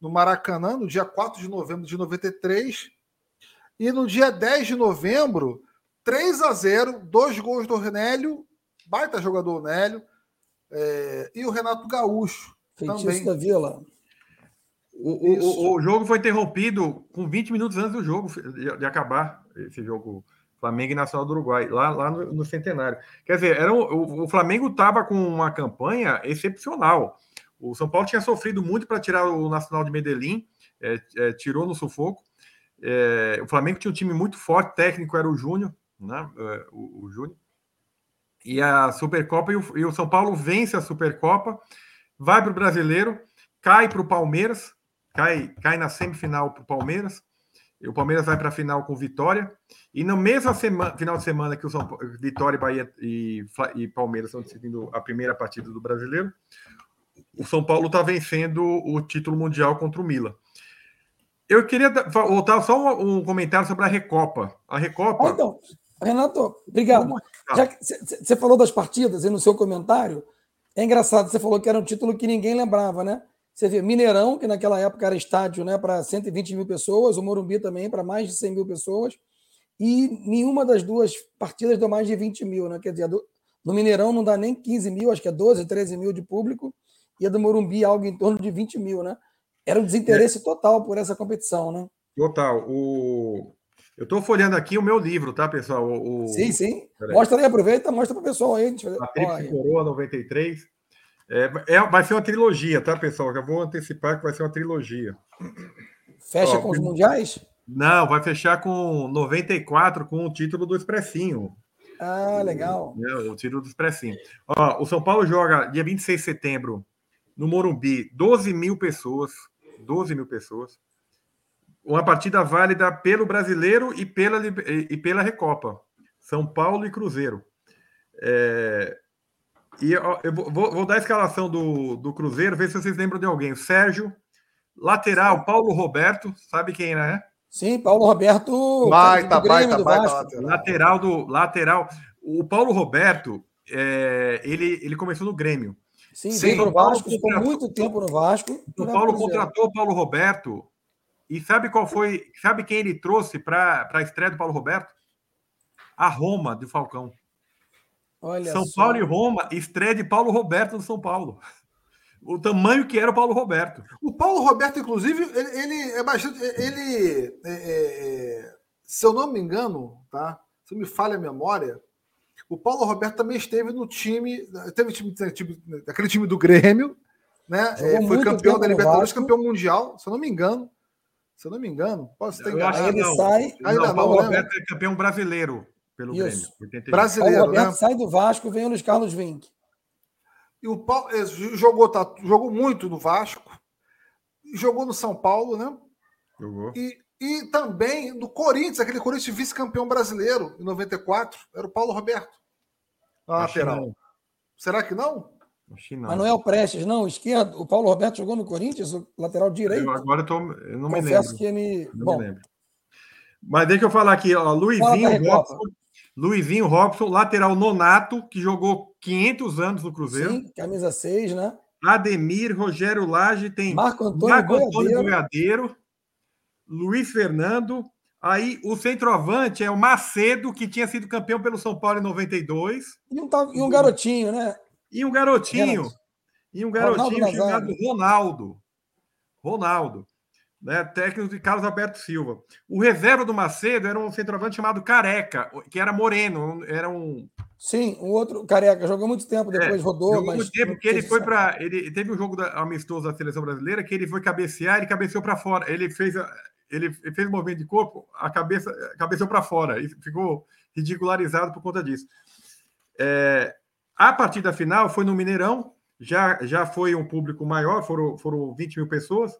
no Maracanã, no dia 4 de novembro de 93. E no dia 10 de novembro, 3 a 0 dois gols do Renélio, baita jogador Nélio, é, e o Renato Gaúcho. Feitiço também. da Vila. O, o, o, jogo foi interrompido com 20 minutos antes do jogo de, de acabar esse jogo Flamengo e Nacional do Uruguai, lá, lá no, no Centenário. Quer dizer, era um, o, o Flamengo estava com uma campanha excepcional. O São Paulo tinha sofrido muito para tirar o Nacional de Medellín, é, é, tirou no sufoco. É, o Flamengo tinha um time muito forte, técnico era o Júnior, né? É, o, o Júnior. E a Supercopa e o, e o, São Paulo vence a Supercopa, vai para o Brasileiro, cai para o Palmeiras, cai, cai na semifinal para o Palmeiras. E o Palmeiras vai para a final com vitória. E no mesmo semana, final de semana que o São, Vitória, Bahia e, e Palmeiras estão decidindo a primeira partida do Brasileiro, o São Paulo está vencendo o título mundial contra o Milan. Eu queria voltar só um, comentário sobre a Recopa. A Recopa. Ah, então, Renato, obrigado. Que você falou das partidas e no seu comentário, é engraçado, você falou que era um título que ninguém lembrava, né? Você vê Mineirão, que naquela época era estádio né, para 120 mil pessoas, o Morumbi também para mais de 100 mil pessoas, e nenhuma das duas partidas deu mais de 20 mil, né? Quer dizer, do, no Mineirão não dá nem 15 mil, acho que é 12, 13 mil de público, e a do Morumbi algo em torno de 20 mil, né? Era um desinteresse é. total por essa competição, né? Total. O... Eu estou folhando aqui o meu livro, tá, pessoal? O... Sim, sim. Mostra aí, aproveita, mostra para o pessoal aí. A Tríplice Coroa 93. É, é, vai ser uma trilogia, tá, pessoal? Já vou antecipar que vai ser uma trilogia. Fecha Ó, com os mundiais? Não, vai fechar com 94 com o título do Expressinho. Ah, legal. O, o título do Expressinho. Ó, o São Paulo joga dia 26 de setembro no Morumbi, 12 mil pessoas. 12 mil pessoas. Uma partida válida pelo brasileiro e pela, e pela Recopa. São Paulo e Cruzeiro. É, e eu, eu vou, vou, dar a escalação do, do Cruzeiro, ver se vocês lembram de alguém. Sérgio, lateral, Paulo Roberto, sabe quem é? Sim, Paulo Roberto. Baita, baita, do baita, lateral. lateral do lateral. O Paulo Roberto, é, ele, ele começou no Grêmio. Sim, Sim veio Vasco, ficou muito tempo no Vasco. O Paulo contratou o Paulo Roberto. E sabe qual foi? Sabe quem ele trouxe para a estreia do Paulo Roberto? A Roma de Falcão. Olha São só. Paulo e Roma, estreia de Paulo Roberto no São Paulo. O tamanho que era o Paulo Roberto. O Paulo Roberto, inclusive, ele, ele é bastante. Ele, é, é, é, se eu não me engano, tá? Se me falha a memória, o Paulo Roberto também esteve no time, teve time, time aquele time do Grêmio, né? É, foi campeão da Libertadores, campeão mundial, se eu não me engano. Se eu não me engano, posso ter enganado. Aí ele sai. Ainda não, Paulo Roberto é campeão brasileiro pelo Isso. Grêmio. 81. Brasileiro. Paulo Roberto né? sai do Vasco, vem o Luiz Carlos Vink. E o Paulo jogou, tá, jogou muito no Vasco, jogou no São Paulo, né? Jogou. E, e também no Corinthians, aquele Corinthians vice-campeão brasileiro em 94, era o Paulo Roberto. Na lateral. Será que não? Não. Mas não é o Prestes, não. Esquerdo. O Paulo Roberto jogou no Corinthians, o lateral direito. Eu agora eu, tô, eu não Confesso me lembro. que. Não Bom, me lembro. Mas deixa eu falar aqui, ó. Luizinho Robson, Luizinho Robson, lateral nonato, que jogou 500 anos no Cruzeiro. Sim, camisa 6, né? Ademir, Rogério Lage, tem Marco Antônio, Marco Antônio Boiadeiro, Luiz Fernando. Aí o centroavante é o Macedo, que tinha sido campeão pelo São Paulo em 92. E um, e um garotinho, né? E um garotinho. E um garotinho Ronaldo chamado Ronaldo. Ronaldo. Né, técnico de Carlos Alberto Silva. O reserva do Macedo era um centroavante chamado Careca, que era moreno, era um. Sim, o outro Careca jogou muito tempo, é, depois é, rodou. Jogou mas muito tempo, porque ele foi para. Ele teve um jogo da, amistoso da seleção brasileira que ele foi cabecear, ele cabeceou para fora. Ele fez, ele fez um movimento de corpo, a cabeça cabeceou para fora e ficou ridicularizado por conta disso. É, a partida final foi no Mineirão, já, já foi um público maior, foram, foram 20 mil pessoas,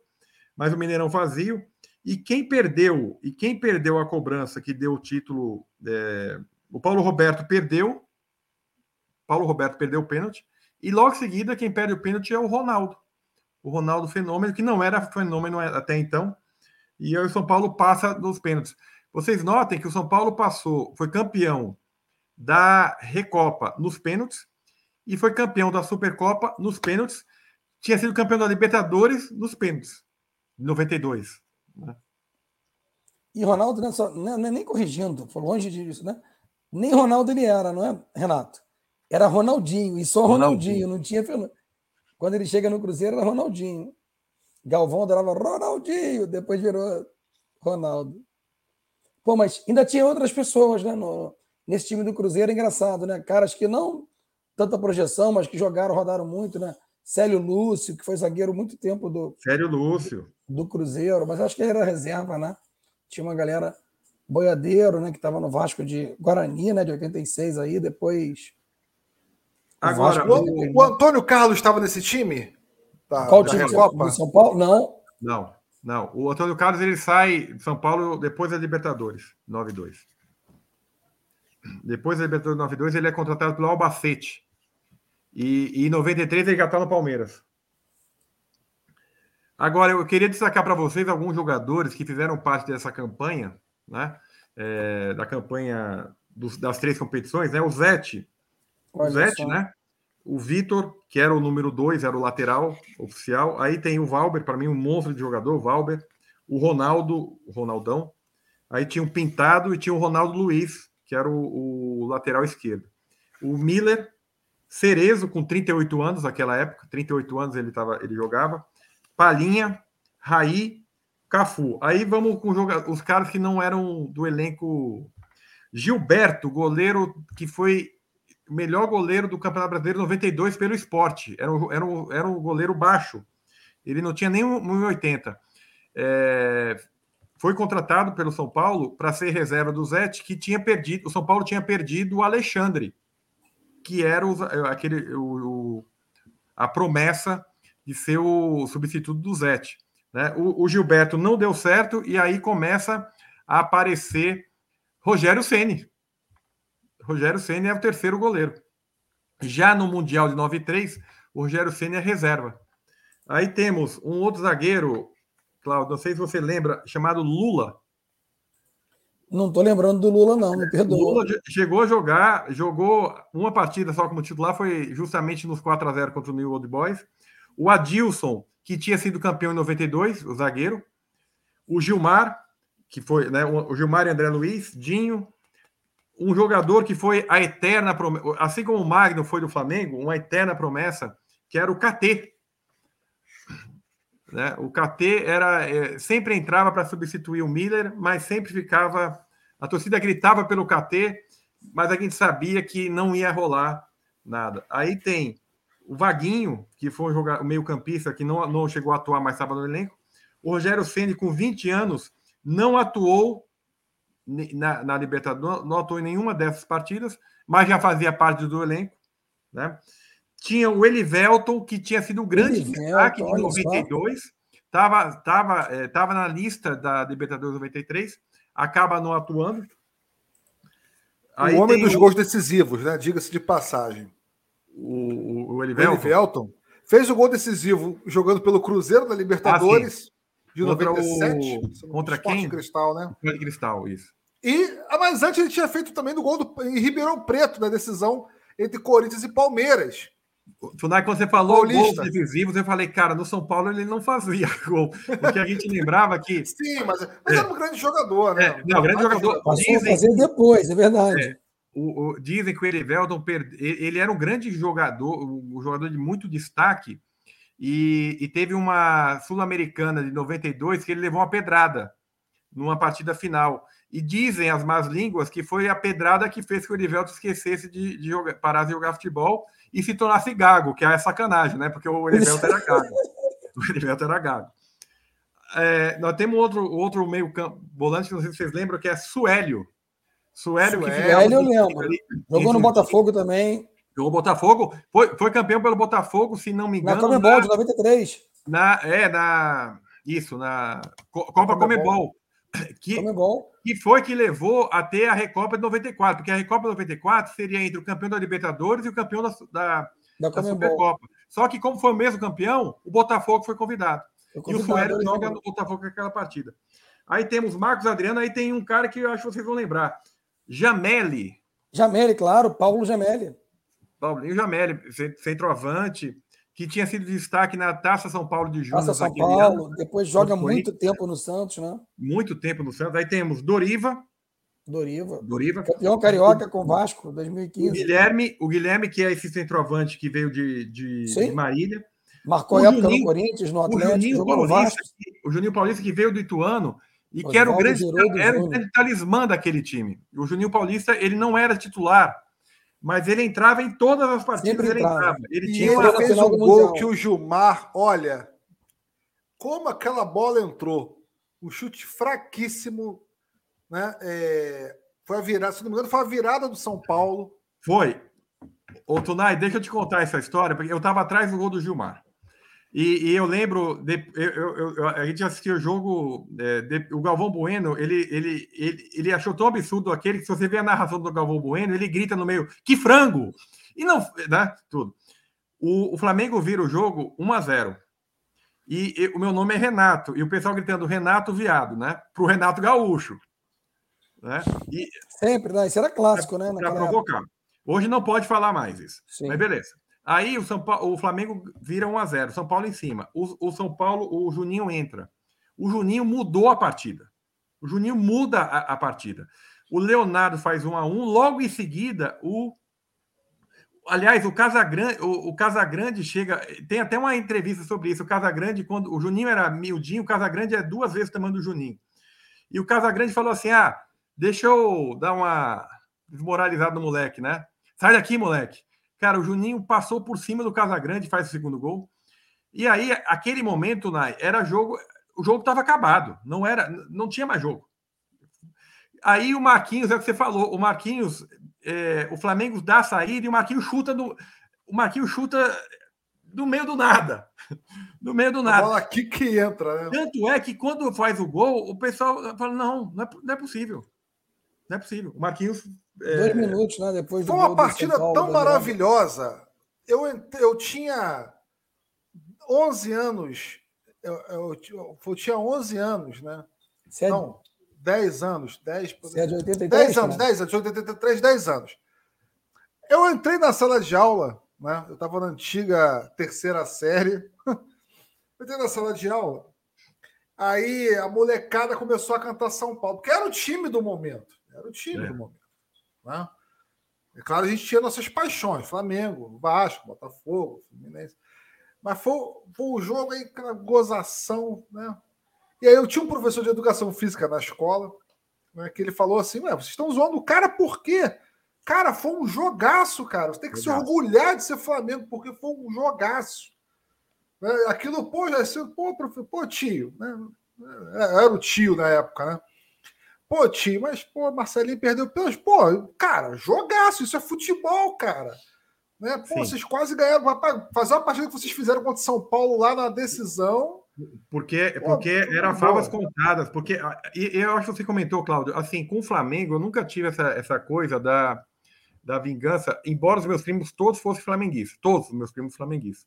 mas o Mineirão vazio. E quem perdeu, e quem perdeu a cobrança que deu o título, é, o Paulo Roberto perdeu, Paulo Roberto perdeu o pênalti, e logo em seguida quem perde o pênalti é o Ronaldo. O Ronaldo Fenômeno, que não era fenômeno até então, e aí o São Paulo passa nos pênaltis. Vocês notem que o São Paulo passou, foi campeão da Recopa nos pênaltis e foi campeão da Supercopa nos pênaltis. Tinha sido campeão da Libertadores nos pênaltis, em 92. Né? E Ronaldo, né, só, não é nem corrigindo, foi longe disso, né? Nem Ronaldo ele era, não é, Renato? Era Ronaldinho, e só Ronaldinho, Ronaldinho. não tinha. Quando ele chega no Cruzeiro, era Ronaldinho. Galvão adorava Ronaldinho, depois virou Ronaldo. Pô, mas ainda tinha outras pessoas, né? No, nesse time do Cruzeiro, engraçado, né? Caras que não tanta projeção, mas que jogaram, rodaram muito, né? Célio Lúcio, que foi zagueiro muito tempo do. Célio Lúcio. Do, do Cruzeiro, mas acho que ele era reserva, né? Tinha uma galera boiadeiro, né? Que estava no Vasco de Guarani, né? De 86 aí, depois. Agora, o, o, o Antônio Carlos estava nesse time? Da, Qual time? Do São Paulo? Não. Não, não. O Antônio Carlos ele sai de São Paulo depois da Libertadores, 9-2. Depois da Libertadores 92, ele é contratado pelo Albacete. E, e em 93 ele já está no Palmeiras. Agora, eu queria destacar para vocês alguns jogadores que fizeram parte dessa campanha, né? É, da campanha dos, das três competições, né? O Zete, o Zete, né? O Vitor, que era o número dois, era o lateral oficial. Aí tem o Valber, para mim, um monstro de jogador, o Valber. O Ronaldo, o Ronaldão. Aí tinha o Pintado e tinha o Ronaldo Luiz, que era o, o lateral esquerdo. O Miller, Cerezo, com 38 anos naquela época, 38 anos ele, tava, ele jogava. Palinha, Raí, Cafu. Aí vamos com os caras que não eram do elenco. Gilberto, goleiro que foi melhor goleiro do Campeonato Brasileiro 92 pelo esporte. Era um, era um, era um goleiro baixo. Ele não tinha nem 1,80. É, foi contratado pelo São Paulo para ser reserva do Zete, que tinha perdido. O São Paulo tinha perdido o Alexandre, que era o, aquele, o, a promessa de ser o substituto do Zete. Né? O, o, Gilberto não deu certo e aí começa a aparecer Rogério Ceni. Rogério Ceni é o terceiro goleiro. Já no Mundial de 93, o Rogério Ceni é reserva. Aí temos um outro zagueiro, Claudio, não sei se você lembra, chamado Lula. Não estou lembrando do Lula, não, me perdoa. Lula chegou a jogar, jogou uma partida só como titular, foi justamente nos 4 a 0 contra o New Old Boys. O Adilson, que tinha sido campeão em 92, o zagueiro. O Gilmar, que foi, né, o Gilmar e André Luiz, Dinho. Um jogador que foi a eterna promessa, assim como o Magno foi do Flamengo, uma eterna promessa, que era o KT, né? O KT era, é, sempre entrava para substituir o Miller, mas sempre ficava. A torcida gritava pelo KT, mas a gente sabia que não ia rolar nada. Aí tem o Vaguinho, que foi jogador, meio-campista que não, não chegou a atuar, mas estava no elenco. O Rogério Ceni com 20 anos, não atuou na, na Libertadores, não atuou em nenhuma dessas partidas, mas já fazia parte do elenco. Né? Tinha o Elivelton, que tinha sido um grande Elivelton, destaque de 92, estava tava, é, tava na lista da Libertadores 93, acaba não atuando. Aí o homem dos o... gols decisivos, né? Diga-se de passagem. O, o, Elivelton. o Elivelton fez o gol decisivo jogando pelo Cruzeiro da Libertadores ah, de contra 97. O... Contra quem? Cristal, né? Contra Cristal, isso. E, ah, mas antes ele tinha feito também do gol do, em Ribeirão Preto, na decisão entre Corinthians e Palmeiras. Funai, quando você falou Paulista. gols decisivos, eu falei, cara, no São Paulo ele não fazia gol. Porque a gente lembrava que. Sim, mas, mas é. era um grande jogador, né? É, não, grande jogador. Passou dizem, a fazer depois, é verdade. É, o, o, dizem que o Erivelton ele era um grande jogador, um jogador de muito destaque, e, e teve uma Sul-Americana de 92 que ele levou uma pedrada numa partida final. E dizem as más línguas que foi a pedrada que fez que o Erivelton esquecesse de, de jogar, parar de jogar futebol e se tornasse gago, que é sacanagem, né? Porque o Erivelton era gago. O Erivelton era gago. É, nós temos outro, outro meio campo, volante, não sei se vocês lembram, que é Suélio. Suélio, Suélio que Suélio eu lembro. Jogou no Botafogo também. Jogou Botafogo. Foi, foi campeão pelo Botafogo, se não me engano. Na Comebol, de 93. Na, é, na. Isso, na Copa Comebol. Comebol. Que foi que levou até a Recopa de 94, porque a Recopa de 94 seria entre o campeão da Libertadores e o campeão da, da, da, da Supercopa. Só que, como foi o mesmo campeão, o Botafogo foi convidado. Convidado e o Suélio joga no Botafogo naquela partida. Aí temos Marcos Adriano, aí tem um cara que eu acho que vocês vão lembrar. Jameli. Jameli, claro, Paulo Jameli. Paulinho Jameli, centroavante, que tinha sido destaque na Taça São Paulo de Junho. Taça São Paulo, ano. depois joga muito tempo no Santos, né? Muito tempo no Santos. Aí temos Doriva. Doriva. Doriva. Campeão carioca com Vasco, 2015. O Guilherme, o Guilherme, que é esse centroavante que veio de, de, de Marília. Marcou o época Juninho, no Corinthians, no Atlético, o Juninho Paulista, no Vasco. o Juninho Paulista, que veio do Ituano, e que era o grande, era o grande talismã daquele time. O Juninho Paulista, ele não era titular, mas ele entrava em todas as partidas, ele entrava. Ele e tinha ele fez um gol que o Gilmar, olha, como aquela bola entrou, um chute fraquíssimo, né? É, foi a virada, se não me engano, foi a virada do São Paulo. Foi. Ô, Tunai, deixa eu te contar essa história, porque eu estava atrás do gol do Gilmar. E, e eu lembro, de, eu, eu, a gente assistiu o jogo, é, de, o Galvão Bueno, ele, ele, ele, ele achou tão absurdo aquele que se você vê a narração do Galvão Bueno, ele grita no meio, que frango! E não, né, tudo. O, o Flamengo vira o jogo 1 a 0 e, e, o meu nome é Renato, e o pessoal gritando Renato Viado, né? Para o Renato Gaúcho. Né? E, Sempre, né? Isso era clássico, pra, né? Para provocar. Época. Hoje não pode falar mais isso. Sim. Mas beleza. Aí o, São o Flamengo vira 1 a 0 São Paulo em cima. O, o, São Paulo, o Juninho entra. O Juninho mudou a partida. O Juninho muda a, a partida. O Leonardo faz 1 a 1 Logo em seguida, o. Aliás, o Casagrande, o, o Casagrande chega. Tem até uma entrevista sobre isso. O Casagrande, quando o Juninho era miudinho, o Casagrande é duas vezes o tamanho do Juninho. E o Casagrande falou assim: ah, deixa eu dar uma desmoralizada no moleque, né? Sai daqui, moleque. Cara, o Juninho passou por cima do Casagrande, faz o segundo gol. E aí, aquele momento, Nai, era jogo. O jogo estava acabado. Não era, não tinha mais jogo. Aí o Marquinhos, é o que você falou, o Marquinhos, é, o Flamengo dá a saída e o Marquinhos chuta do. O Marquinhos chuta do meio do nada. Do meio do nada. A bola aqui que entra, né? Tanto é que quando faz o gol, o pessoal fala: não, não é, não é possível. Não é possível. O Marquinhos. Dois minutos, né? Depois Foi uma partida Paulo, tão maravilhosa. Eu, eu tinha 11 anos. Eu, eu, eu, tinha 11 anos, né? Você é Não, 10 anos. 10, Você é de 83, 10 anos, né? 10 anos, de 83, 10 anos. Eu entrei na sala de aula, né? Eu estava na antiga terceira série. Eu entrei na sala de aula. Aí a molecada começou a cantar São Paulo, porque era o time do momento. Era o time é. do momento. Né? É claro, a gente tinha nossas paixões, Flamengo, Vasco, Botafogo, Fluminense. Mas foi, foi o jogo aí, aquela gozação, né? E aí eu tinha um professor de educação física na escola, né, que ele falou assim: vocês estão zoando o cara por quê? Cara, foi um jogaço, cara. Você tem que jogaço. se orgulhar de ser Flamengo, porque foi um jogaço. Né? Aquilo, pô, já pô, prof... pô, tio, né? É, era o tio na época, né? Pô, tio, mas, pô, Marcelinho perdeu pelos. Pô, cara, jogaço, isso é futebol, cara. Né? Pô, Sim. vocês quase ganharam. Rapaz, fazer uma partida que vocês fizeram contra São Paulo lá na decisão. Porque, porque Pô, era favas contadas. Porque, e, eu acho que você comentou, Cláudio, assim, com o Flamengo, eu nunca tive essa, essa coisa da, da vingança, embora os meus primos todos fossem flamenguistas, todos os meus primos flamenguistas.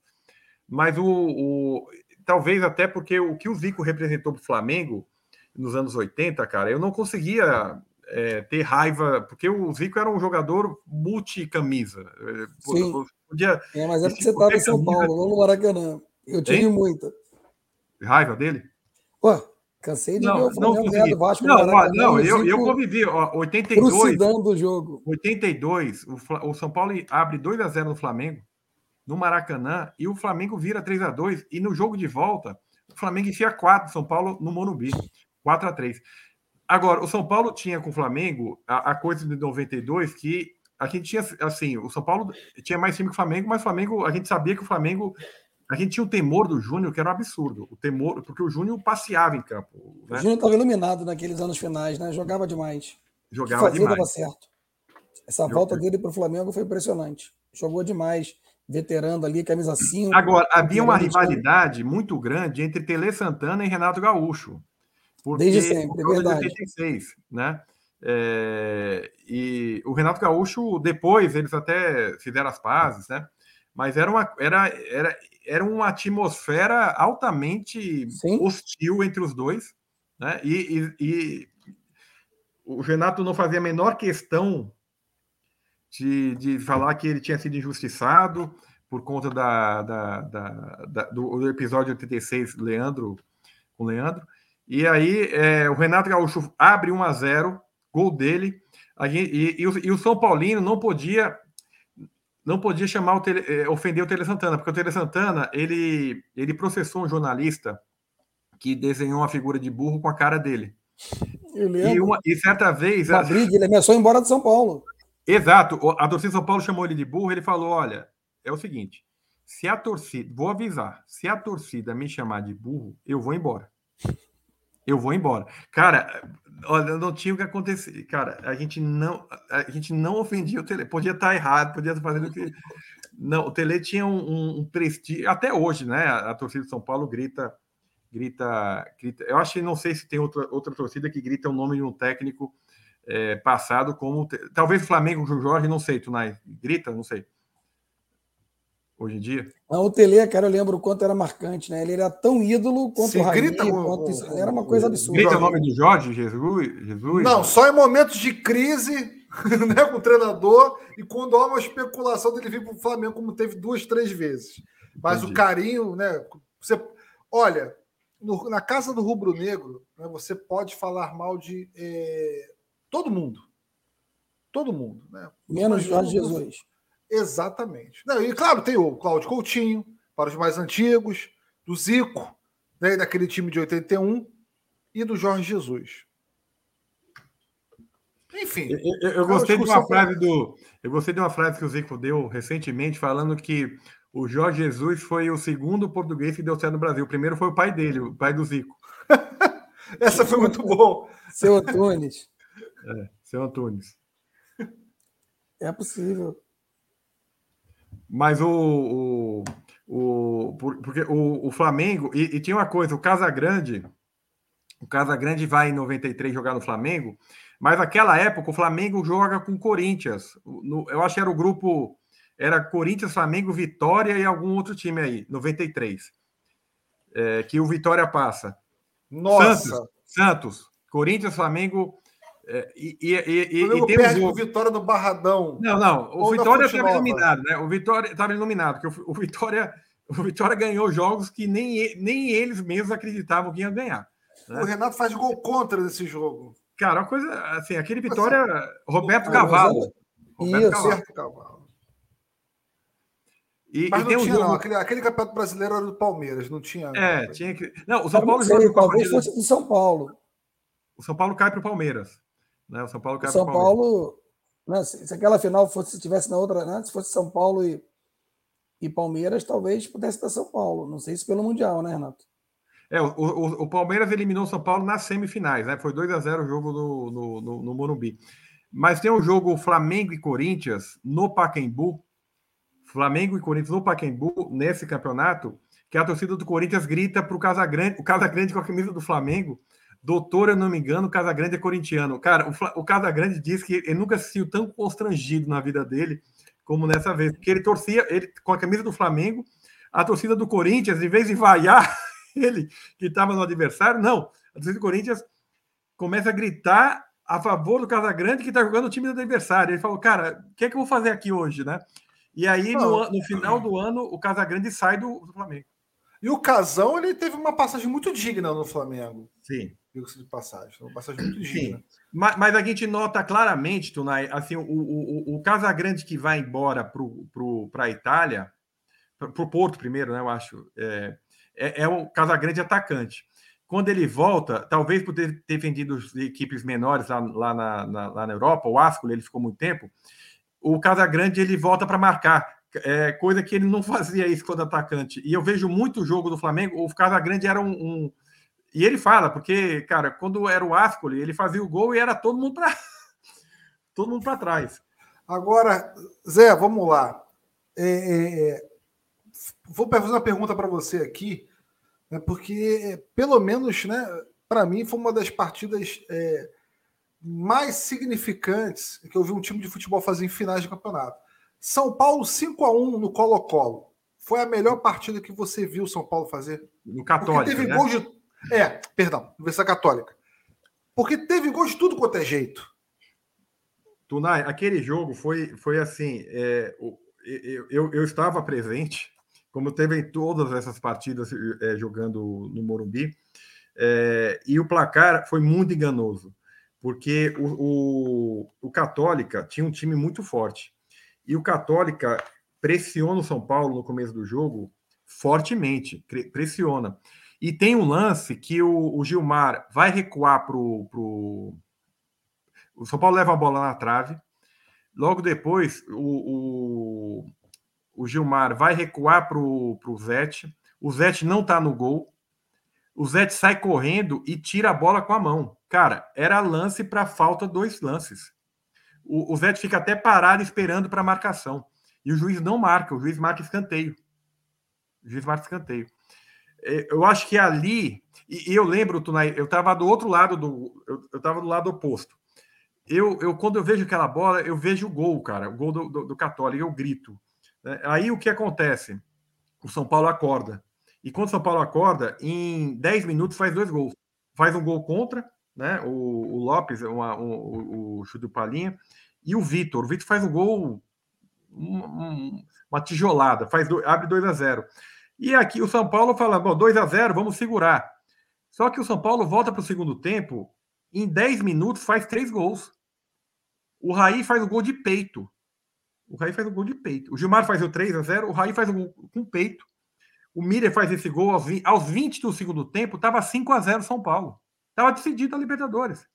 Mas o, o talvez até porque o que o Zico representou para o Flamengo nos anos 80, cara, eu não conseguia é, ter raiva, porque o Zico era um jogador multicamisa. É, Sim. Podia, é, mas é porque você estava em São Paulo, não no Maracanã. Eu tive hein? muita. Raiva dele? Pô, cansei de não, ver o Flamengo ganhar do Vasco. Não, ó, não eu, eu convivi. Ó, 82. do jogo. 82, o, o São Paulo abre 2 a 0 no Flamengo, no Maracanã, e o Flamengo vira 3 a 2 E no jogo de volta, o Flamengo enfia 4 São Paulo no Morumbi. 4 a 3 Agora, o São Paulo tinha com o Flamengo a, a, coisa de 92 que a gente tinha, assim, o São Paulo tinha mais time que o Flamengo, mas o Flamengo, a gente sabia que o Flamengo, a gente tinha o temor do Júnior, que era um absurdo. O temor, porque o Júnior passeava em campo. Né? O Júnior estava iluminado naqueles anos finais, né? Jogava demais. Jogava fazia, demais. Dava certo. Essa volta dele para o Flamengo foi impressionante. Jogou demais veterano ali, camisa 5. Agora, havia uma rivalidade muito grande entre Tele Santana e Renato Gaúcho. Porque, Desde sempre, é verdade. 86, né? É, e o Renato Gaúcho, depois, eles até fizeram as pazes, né? Mas era uma, era, era, era uma atmosfera altamente Sim. hostil entre os dois, né? E, e, e, o Renato não fazia a menor questão de, de falar que ele tinha sido injustiçado por conta da, da, da, da do, do, episódio 86, Leandro, com Leandro. E aí é, o Renato Gaúcho abre 1 a 0 gol dele, e, e, o, e, o, São Paulino não podia não podia chamar o tele, é, ofender o Tele Santana, porque o Tele Santana ele, ele processou um jornalista que desenhou uma figura de burro com a cara dele. E, uma, e certa vez. Uma briga, ele ameaçou embora de São Paulo. Exato. A torcida de São Paulo chamou ele de burro. Ele falou: olha, é o seguinte. Se a torcida, vou avisar, se a torcida me chamar de burro, eu vou embora eu vou embora. Cara, olha, não tinha o que acontecer. Cara, a gente não, a gente não ofendia o Tele. Podia estar errado, podia estar fazendo o que. Não, o Tele tinha um, um, um, prestígio. Até hoje, né? A, a, torcida de São Paulo grita, grita, grita. Eu acho que não sei se tem outra, outra torcida que grita o nome de um técnico é, passado como. Talvez o Flamengo com o Jorge, não sei, Tunai. Grita, não sei hoje em dia? Não, o Tele, cara, eu lembro o quanto era marcante, né? Ele era tão ídolo quanto Se o Raí, grita, quanto... O, era uma coisa absurda. Grita o nome de Jorge Jesus? Jesus? Não, só em momentos de crise né, com o treinador e quando há uma especulação dele vir para o Flamengo, como teve duas, três vezes. Mas Entendi. o carinho, né? Você, olha, no, na casa do Rubro Negro, né, você pode falar mal de é, todo mundo. Todo mundo, né? Menos Jorge Jesus. Exatamente. Não, e claro, tem o Cláudio Coutinho, para os mais antigos, do Zico, né, daquele time de 81, e do Jorge Jesus. Enfim. Eu, eu, eu gostei de uma frase do. Eu gostei de uma frase que o Zico deu recentemente, falando que o Jorge Jesus foi o segundo português que deu certo no Brasil. O primeiro foi o pai dele, o pai do Zico. Essa foi muito boa. Seu Antunes. É, seu Antunes. É possível. Mas o. o, o porque o, o Flamengo. E, e, tinha uma coisa, o Casagrande. O Casagrande vai em 93 jogar no Flamengo, mas naquela época o Flamengo joga com o Corinthians. No, eu acho que era o grupo. Era Corinthians, Flamengo, Vitória e algum outro time aí, 93. É, que o Vitória passa. Nossa! Santos, Santos Corinthians, Flamengo, é, e, e, e, e tem perde um... o Vitória do Barradão. Não, não. O Vitória estava iluminado, né? O Vitória estava iluminado, porque o, o, Vitória, o Vitória ganhou jogos que nem, nem eles mesmos acreditavam que ia ganhar. Né? O Renato faz gol contra nesse jogo. Cara, uma coisa assim, aquele Vitória, assim, Roberto Cavalo. Roberto. Cavalo. Cavalo. E, Mas e não tinha, um jogo... não. Aquele, aquele campeonato brasileiro era do Palmeiras, não tinha. É, tinha que. Não, o São Paulo. Sei, talvez fosse do São Paulo. O São Paulo cai para o Palmeiras. Né? O São Paulo cai São Paulo, né, se, se, aquela final fosse se tivesse na outra, né, se fosse São Paulo e, E Palmeiras talvez pudesse dar São Paulo. Não sei se pelo Mundial, né, Renato? É, o, o, o Palmeiras eliminou São Paulo nas semifinais, né? Foi 2 a 0 o jogo no, no, no, no Morumbi. Mas tem o um jogo Flamengo e Corinthians no Pacaembu. Flamengo e Corinthians no Pacaembu, nesse campeonato, que a torcida do Corinthians grita para o Casagrande, o Casagrande com a camisa do Flamengo. Doutor, eu não me engano, o Casagrande é corintiano. Cara, o, o Casagrande diz que ele nunca se sentiu tão constrangido na vida dele como nessa vez, porque ele torcia ele com a camisa do Flamengo, a torcida do Corinthians, em vez de vaiar ele que estava no adversário, não. A torcida do Corinthians começa a gritar a favor do Casagrande que está jogando o time do adversário. Ele falou, cara, o que é que eu vou fazer aqui hoje, né? E aí, no, no final do ano, o Casagrande sai do, do, Flamengo. E o Casão, ele teve uma passagem muito digna no Flamengo. Sim. Digo-se de passagem. Uma passagem muito digna. Mas, mas, a gente nota claramente, Tunai, assim, o, o, o Casagrande que vai embora para a Itália, para o Porto primeiro, né, eu acho, é, é, é o Casagrande atacante. Quando ele volta, talvez por ter, vendido equipes menores lá, lá na, na, lá na Europa, o Ascoli, ele ficou muito tempo, o Casagrande ele volta para marcar, é, coisa que ele não fazia isso quando atacante. E eu vejo muito jogo do Flamengo, o Casagrande era um, um e ele fala, porque, cara, quando era o Ascoli, ele fazia o gol e era todo mundo para todo mundo para trás. Agora, Zé, vamos lá. É, é, é vou fazer uma pergunta para você aqui, né, porque pelo menos, né, para mim foi uma das partidas é, mais significantes que eu vi um time de futebol fazer em finais de campeonato. São Paulo 5 a 1 no Colo-Colo. Foi a melhor partida que você viu São Paulo fazer? No Católico, teve né? gol de é, perdão, Universidade Católica. Porque teve gol de tudo quanto é jeito. Tunai, aquele jogo foi, foi assim. É, eu, eu, eu, estava presente, como teve em todas essas partidas é, jogando no Morumbi, é, e o placar foi muito enganoso, porque o, o, o Católica tinha um time muito forte. E o Católica pressiona o São Paulo no começo do jogo fortemente, pressiona. E tem um lance que o, o Gilmar vai recuar para o. Pro... O São Paulo leva a bola na trave. Logo depois, o, o, o Gilmar vai recuar para o Zete. O Zete não está no gol. O Zete sai correndo e tira a bola com a mão. Cara, era lance para falta dois lances. O, o Zete fica até parado esperando para marcação. E o juiz não marca, o juiz marca escanteio. O juiz marca escanteio. É, eu acho que ali, e, eu lembro, Tunai, eu estava do outro lado do. Eu estava do lado oposto. Eu, eu, quando eu vejo aquela bola, eu vejo o gol, cara, o gol do, do, do Católico, eu grito. Né? Aí o que acontece? O São Paulo acorda. E quando o São Paulo acorda, em 10 minutos faz dois gols. Faz um gol contra, né? O, o Lopes, uma, um, o, o chute do Palinha, e o Vitor. O Vitor faz um gol, um, uma tijolada, faz do, abre 2 a 0 e aqui o São Paulo fala, bom, 2 a 0 vamos segurar. Só que o São Paulo volta para o segundo tempo, em 10 minutos faz três gols. O Raí faz o gol de peito. O Raí faz o gol de peito. O Gilmar faz o 3 a 0 o Raí faz o gol com peito. O Miller faz esse gol aos 20, aos 20 do segundo tempo, estava 5 a 0 São Paulo. Estava decidido a Libertadores.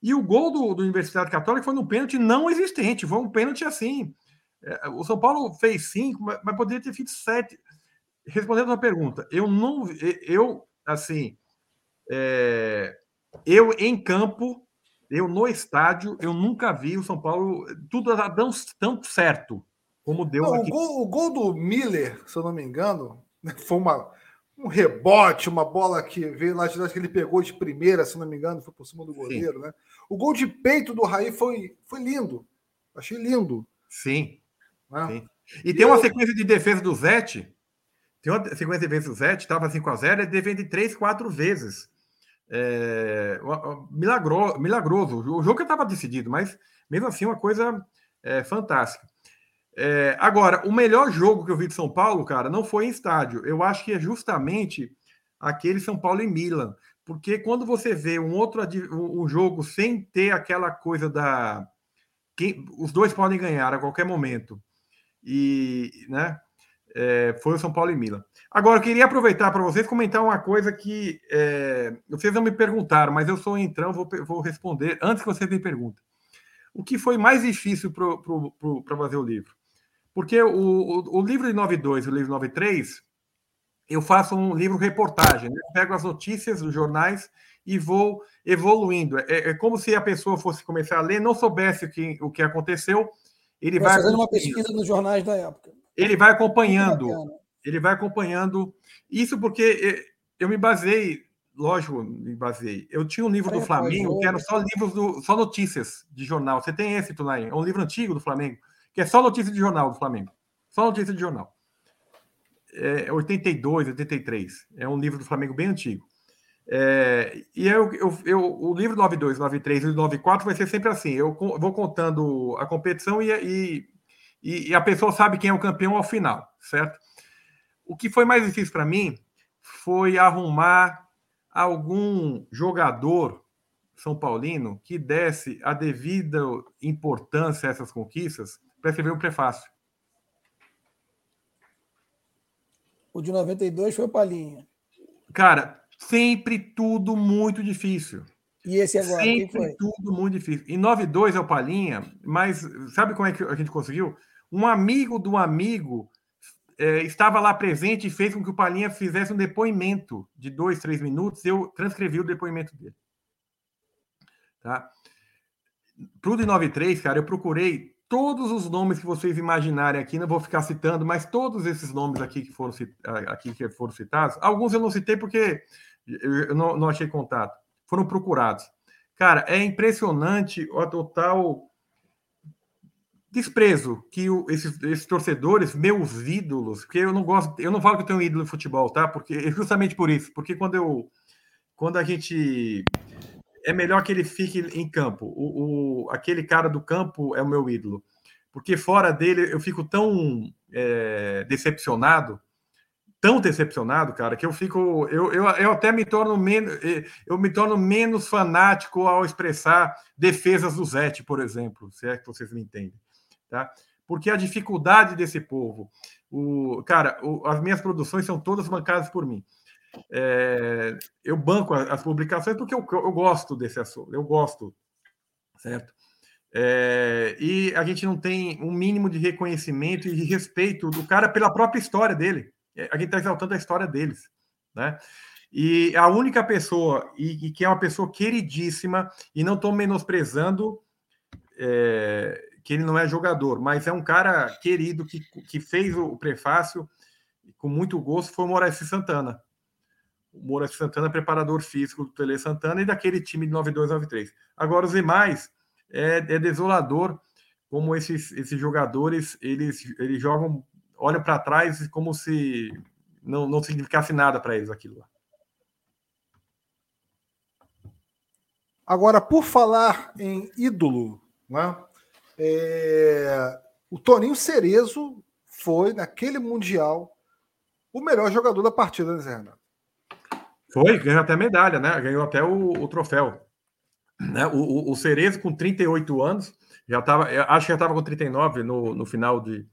E o gol do, do Universidade Católica foi num pênalti não existente. Foi um pênalti assim. É, o São Paulo fez 5, mas, poderia ter feito 7 respondendo a pergunta, eu não, eu assim, é, eu em campo, eu no estádio, eu nunca vi o São Paulo tudo tão, tão certo como deu não, aqui. O gol, o gol do Miller, se eu não me engano, foi uma, um rebote, uma bola que veio lá de que ele pegou de primeira, se não me engano, foi por cima do goleiro, Sim. né? O gol de peito do Raí foi, foi lindo. Achei lindo. Sim. Né? Sim. E, e tem eu... uma sequência de defesa do Zete sequência de vezes o Zete, estava 5x0, ele defende 3, 4 vezes. É, milagro, milagroso. O jogo estava decidido, mas mesmo assim, uma coisa é, fantástica. É, agora, o melhor jogo que eu vi de São Paulo, cara, não foi em estádio. Eu acho que é justamente aquele São Paulo e Milan. Porque quando você vê um outro um jogo sem ter aquela coisa da. Quem, os dois podem ganhar a qualquer momento. E, né? É, foi o São Paulo e Milan. Agora, eu queria aproveitar para vocês comentar uma coisa que é, vocês não me perguntaram, mas eu sou entrão, vou, vou responder antes que vocês me perguntem. O que foi mais difícil para fazer o livro? Porque o, o, o livro de 92 e o livro 93, eu faço um livro reportagem, né? pego as notícias dos jornais e vou evoluindo. É, é, como se a pessoa fosse começar a ler, não soubesse o que, o que aconteceu. Ele vai fazendo uma pesquisa nos jornais da época. Ele vai acompanhando. Ele vai acompanhando. Isso porque é, eu me basei, lógico, me basei. Eu tinha um livro do Flamengo que eram só livros do, só notícias de jornal. Você tem esse, Tunay? É um livro antigo do Flamengo, que é só notícia de jornal do Flamengo. Só notícia de jornal. É 82, 83. É um livro do Flamengo bem antigo. É, e eu, eu, eu, o livro 92, 93 e 94 vai ser sempre assim. Eu vou contando a competição e, e, e a pessoa sabe quem é o campeão ao final, certo? O que foi mais difícil para mim foi arrumar algum jogador são paulino que desse a devida importância a essas conquistas para escrever um prefácio. O de 92 foi o Palinha. Cara, sempre tudo muito difícil. E esse agora? Sempre tudo muito difícil. Em 92 é o Palinha, mas sabe como é que a gente conseguiu? Um amigo do amigo é, estava lá presente e fez com que o Palinha fizesse um depoimento de dois, três minutos. Eu transcrevi o depoimento dele. Tá? Pro de 93, cara, eu procurei todos os nomes que vocês imaginarem aqui, não vou ficar citando, mas todos esses nomes aqui que foram, aqui que foram citados, alguns eu não citei porque eu não, não achei contato, foram procurados. Cara, é impressionante o total desprezo que o, esses, esses, torcedores, meus ídolos, porque eu não gosto, eu não falo que eu tenho um ídolo de futebol, tá? Porque justamente por isso, porque quando eu quando a gente é melhor que ele fique em campo. O, o aquele cara do campo é o meu ídolo, porque fora dele eu fico tão é, decepcionado, tão decepcionado, cara, que eu fico, eu, eu, eu até me torno menos, eu me torno menos fanático ao expressar defesas do Zete, por exemplo, se é que vocês me entendem tá? Porque a dificuldade desse povo, o cara, o, as minhas produções são todas bancadas por mim. É, eu banco as publicações porque eu, eu, gosto desse assunto, eu gosto, certo? É, e a gente não tem um mínimo de reconhecimento e respeito do cara pela própria história dele. É, a gente está exaltando a história deles, né? E a única pessoa, e, e que é uma pessoa queridíssima, e não estou menosprezando, é, que ele não é jogador, mas é um cara querido que, que fez o prefácio com muito gosto, foi o Moraes Santana. O Moraes Santana, é preparador físico do Tele Santana e daquele time de 92-93. Agora, os demais, é, é desolador como esses, esses jogadores, eles, eles jogam, olham para trás como se não, não significasse nada para eles aquilo lá. Agora, por falar em ídolo, né? É, o Toninho Cerezo foi, naquele Mundial, o melhor jogador da partida, né, Zé Renato? Foi, ganhou até medalha, né? Ganhou até o, o troféu. Né? O, o, o, Cerezo, com 38 anos, já estava, acho que já estava com 39 no, no final de.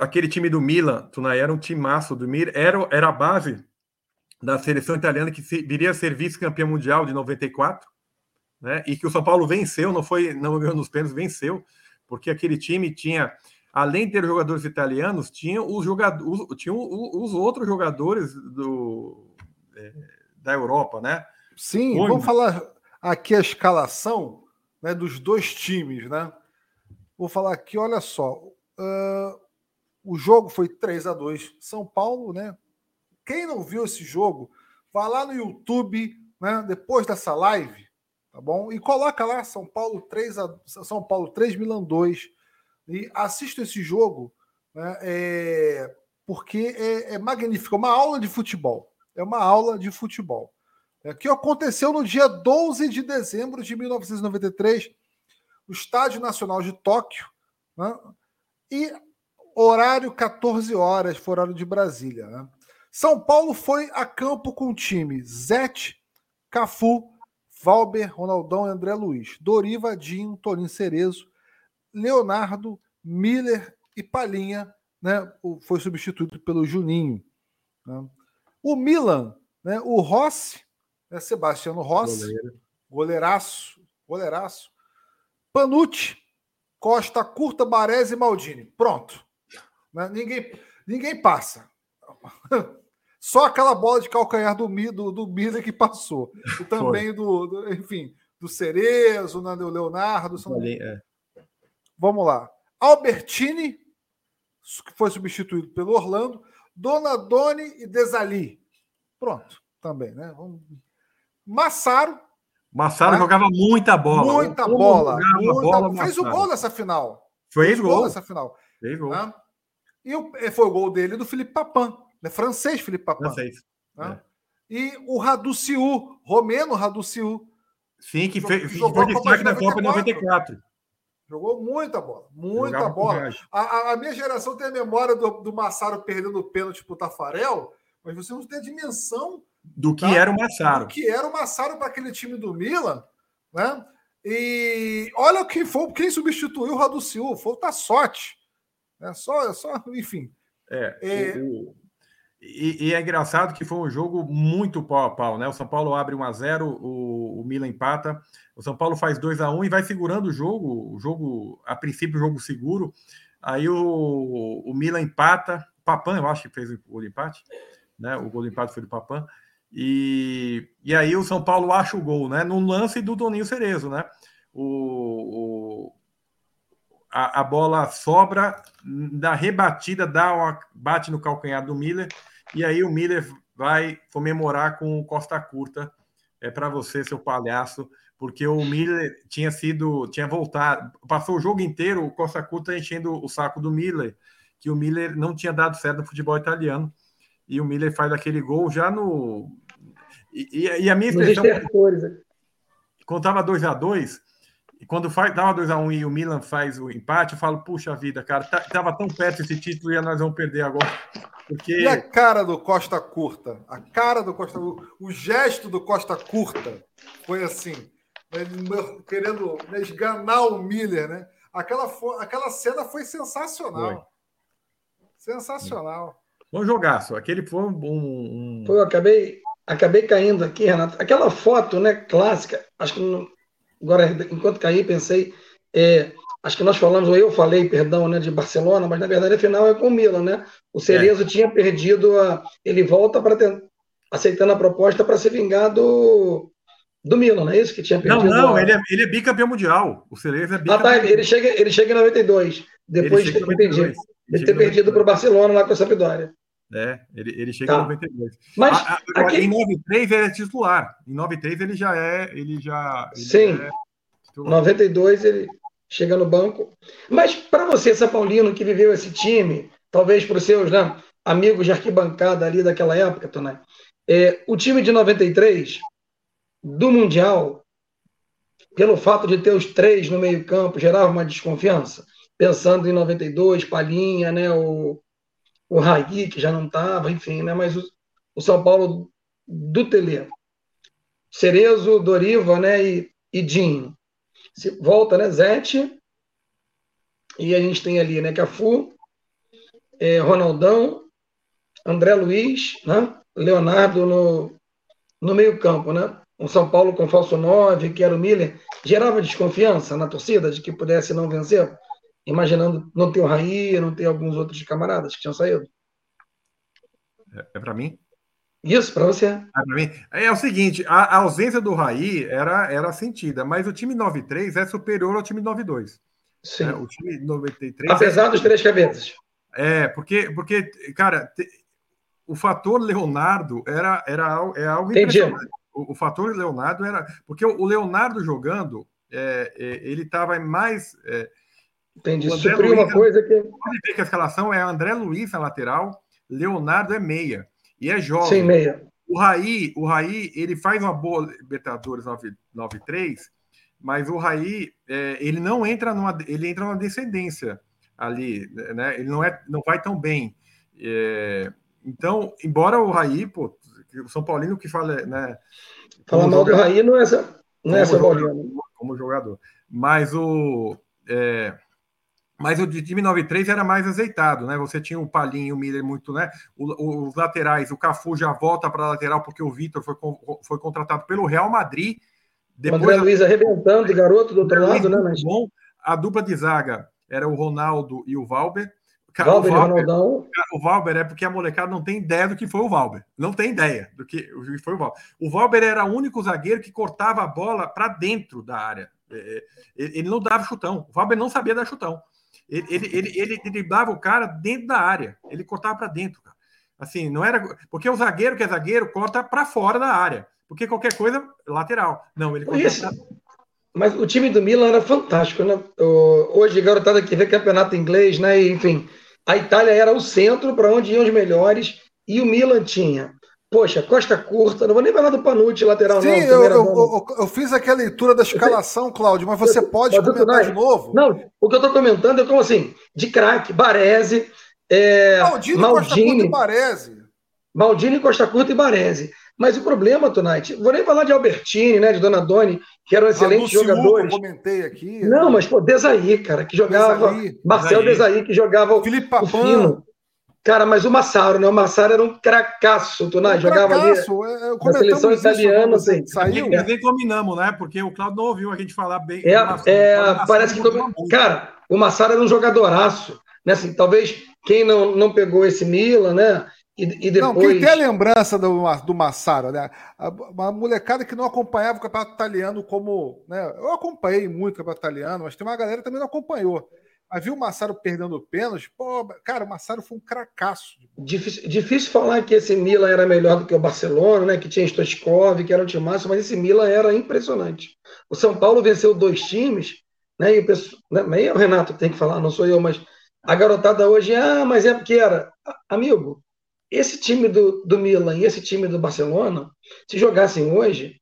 Aquele time do Milan, Tunay, era um time maço do Milan, era, era a base da seleção italiana que viria a ser vice-campeã mundial de 94 né? E que o São Paulo venceu, não foi, não ganhou nos pênaltis, venceu, porque aquele time tinha, além de ter jogadores italianos, tinha os jogadores, tinha os outros jogadores do, é, da Europa, né? Sim, vamos falar aqui a escalação né, dos dois times, né? Vou falar aqui, olha só. Uh, o jogo foi 3 a 2 São Paulo, né? Quem não viu esse jogo, vá lá no YouTube, né? Depois dessa live, tá bom? E coloca lá São Paulo 3 a São Paulo 3 Milan 2 e assista esse jogo, né? É, porque é, é magnífico, é uma aula de futebol. É uma aula de futebol. É, que aconteceu no dia 12 de dezembro de 1993, no Estádio Nacional de Tóquio, né? e horário 14 horas, foi horário de Brasília. Né? São Paulo foi a campo com o time Zete, Cafu, Valber, Ronaldão e André Luiz. Doriva, Dinho, Toninho Cerezo, Leonardo, Miller e Palinha, né, foi substituído pelo Juninho. Né. O Milan, né, o Rossi, né, Sebastiano Rossi, Goleiro. goleiraço, goleiraço. Panucci, Costa Curta, Baresi e Maldini. Pronto. Né? Ninguém, ninguém passa. Só aquela bola de calcanhar do, do, do Miller que passou. E também do, do, enfim, do Cerezo, né, do Leonardo. Ali, é. Vamos lá. Albertini, que foi substituído pelo Orlando. Donadoni e Desali. Pronto, também, né? Vamos... Massaro. Massaro né? jogava muita bola. Muita bola. Muita... bola Fez o gol nessa final. Fez, Fez gol. nessa final. Fez gol. Né? E o, foi o gol dele do Felipe Papan. Né? Francês, Felipe Papan. Francês. Né? É. E o Raduciu, Romeno Raduciu. Sim, que fez, jogou destaque na Copa 94. Jogou muita bola, muita Jogava bola. A, a, minha geração tem a memória do, do Massaro perdendo o pênalti para o Tafarel, mas você não tem a dimensão do que tá? era o Massaro. Do que era o Massaro para aquele time do Milan, né? E olha quem foi, quem substituiu o Raduciu, foi o Tassotti. É só, só, enfim. É, é... O, e, e, é engraçado que foi um jogo muito pau a pau, né? O São Paulo abre 1 a 0 o, o Milan empata, o São Paulo faz 2 a 1 e vai segurando o jogo, o jogo, a princípio, jogo seguro. Aí o, o Milan empata, Papan, eu acho que fez o gol de empate, né? O gol de empate foi do Papan. E, e aí o São Paulo acha o gol, né? No lance do Toninho Cerezo, né? O, o a, a, bola sobra da rebatida, dá uma, bate no calcanhar do Miller e aí o Miller vai comemorar com o Costa Curta. É para você, seu palhaço, porque o Miller tinha sido, tinha voltado, passou o jogo inteiro o Costa Curta enchendo o saco do Miller, que o Miller não tinha dado certo no futebol italiano. E o Miller faz aquele gol já no. E, e a minha expressão. Né? Estava 2 a 2 e quando faz, dava 2 a 1 um e o Milan faz o empate, eu falo, puxa vida, cara, tá, tava tão perto esse título e nós vamos perder agora. Porque... E a cara do Costa Curta? A cara do Costa o gesto do Costa Curta foi assim, ele querendo esganar o Miller, né? Aquela, aquela cena foi sensacional. Foi. Sensacional. Bom jogaço. Aquele foi um. Foi, eu acabei, acabei caindo aqui, Renato. Aquela foto, né, clássica, acho que agora, enquanto caí, pensei. É, acho que nós falamos, ou eu falei, perdão, né, de Barcelona, mas na verdade a final é com o Milan, né? O Cerezo é. tinha perdido a. Ele volta para aceitando a proposta para se vingar do, do Milan, não é isso que tinha perdido? Não, não, a... ele, é, ele é bicampeão mundial. O Cerezo é bicampeão. Ah, tá, ele chega, ele chega em 92, depois de ter ter perdido para o Barcelona lá com a Sampdoria. É, ele, ele chega tá. em 92. Mas a, a, aquele... em 93 ele é titular. Em 93 ele já é. Ele já, ele Sim. É 92 ele chega no banco. Mas para você, São Paulino, que viveu esse time, talvez para os seus né, amigos de arquibancada ali daquela época, Tonai, é, o time de 93 do Mundial, pelo fato de ter os três no meio-campo, gerava uma desconfiança. Pensando em 92, Palhinha, né, o, o Raí, que já não estava, enfim, né, mas o, o, São Paulo do Tele. Cerezo, Doriva né, e, e Dinho volta, né? Zete. E a gente tem ali, né? Cafu, é, Ronaldão, André Luiz, né? Leonardo no, no meio-campo, né? O São Paulo com falso 9, que era o Miller, gerava desconfiança na torcida de que pudesse não vencer, imaginando não ter o Raí, não ter alguns outros camaradas que tinham saído. É, é para mim? Isso, para você. É, é, o seguinte, a, a, ausência do Raí era, era sentida, mas o time 93 é superior ao time 92. Sim. É, o time 93... Apesar é... dos três cabeças. É, porque, porque cara, te, o fator Leonardo era, era é algo Entendi. impressionante. O, o, fator Leonardo era... Porque o, o Leonardo jogando, é, é, ele estava mais... Entendi, supriu uma coisa que... Pode ver que a escalação é André Luiz na lateral, Leonardo é meia. E é jovem. Sim, meia. O Raí, o Raí, ele faz uma boa Libertadores 93, mas o Raí, é, ele não entra numa, ele entra numa descendência ali, né? Ele não é, não vai tão bem. É, então, embora o Raí, pô, o São Paulino que fala, né? Falar mal do Raí não é essa, não é São Paulino. Como jogador, mas o é, mas o de time 93 era mais azeitado, né? Você tinha o Palinho, o Miller muito, né? O, os laterais, o Cafu já volta para a lateral porque o Vitor foi, foi contratado pelo Real Madrid. Depois, o André Luiz arrebentando, garoto do outro lado, né? Mas... Bom. a dupla de zaga era o Ronaldo e o Valber. Valber, o Valber. O Valber é porque a molecada não tem ideia do que foi o Valber. Não tem ideia do que foi o Valber. O Valber era o único zagueiro que cortava a bola para dentro da área. É, é, ele não dava chutão. O Valber não sabia dar chutão. Ele, ele, ele, ele driblava o cara dentro da área. Ele cortava para dentro, cara. Assim, não era. Porque o zagueiro que é zagueiro corta para fora da área. Porque qualquer coisa, lateral. Não, ele corta pra... Mas o time do Milan era fantástico, né? Hoje, garotada que vê campeonato inglês, né? enfim, a Itália era o centro para onde iam os melhores. E o Milan tinha Poxa, Costa Curta, não vou nem falar do Panucci, lateral Sim, não. Eu, eu, eu, eu, fiz aquela leitura da escalação, Cláudio, mas você pode comentar de novo? Não, o que eu estou comentando é como assim, de craque, Baresi, é, Maldini, Maldini, Costa Curta e Baresi. Maldini, Costa Curta e Baresi. Mas o problema, Tonite, vou nem falar de Albertini, né, de Donadoni, que eram excelentes jogadores. Eu comentei aqui. Não, mas pô, Desaí, cara, que jogava. Desaí, Marcel Desaí, Desaí que jogava Felipe Papan. o Fino. Cara, mas o Massaro, né? O Massaro era um cracaço, tu não um jogava cracaço. ali é, na seleção italiana, assim. Saiu. Nem combinamos, né? Porque o Claudio não ouviu a gente falar bem. É, é parece que... Cara, o Massaro era um jogadoraço, né? Assim, talvez quem não, não pegou esse Milan, né? E, e depois... Não, quem tem a lembrança do, do Massaro, né? Uma molecada que não acompanhava o campeonato italiano como... Né? Eu acompanhei muito o campeonato italiano, mas tem uma galera que também não acompanhou. Mas viu o Massaro perdendo pênalti? Pô, cara, o Massaro foi um cracaço. Difícil, difícil falar que esse Milan era melhor do que o Barcelona, né? Que tinha Stoichkov, que era um time máximo, mas esse Milan era impressionante. O São Paulo venceu dois times, né? E o pessoal, né, o Renato tem que falar, não sou eu, mas a garotada hoje, ah, mas é porque era. Amigo, esse time do, do Milan e esse time do Barcelona, se jogassem hoje,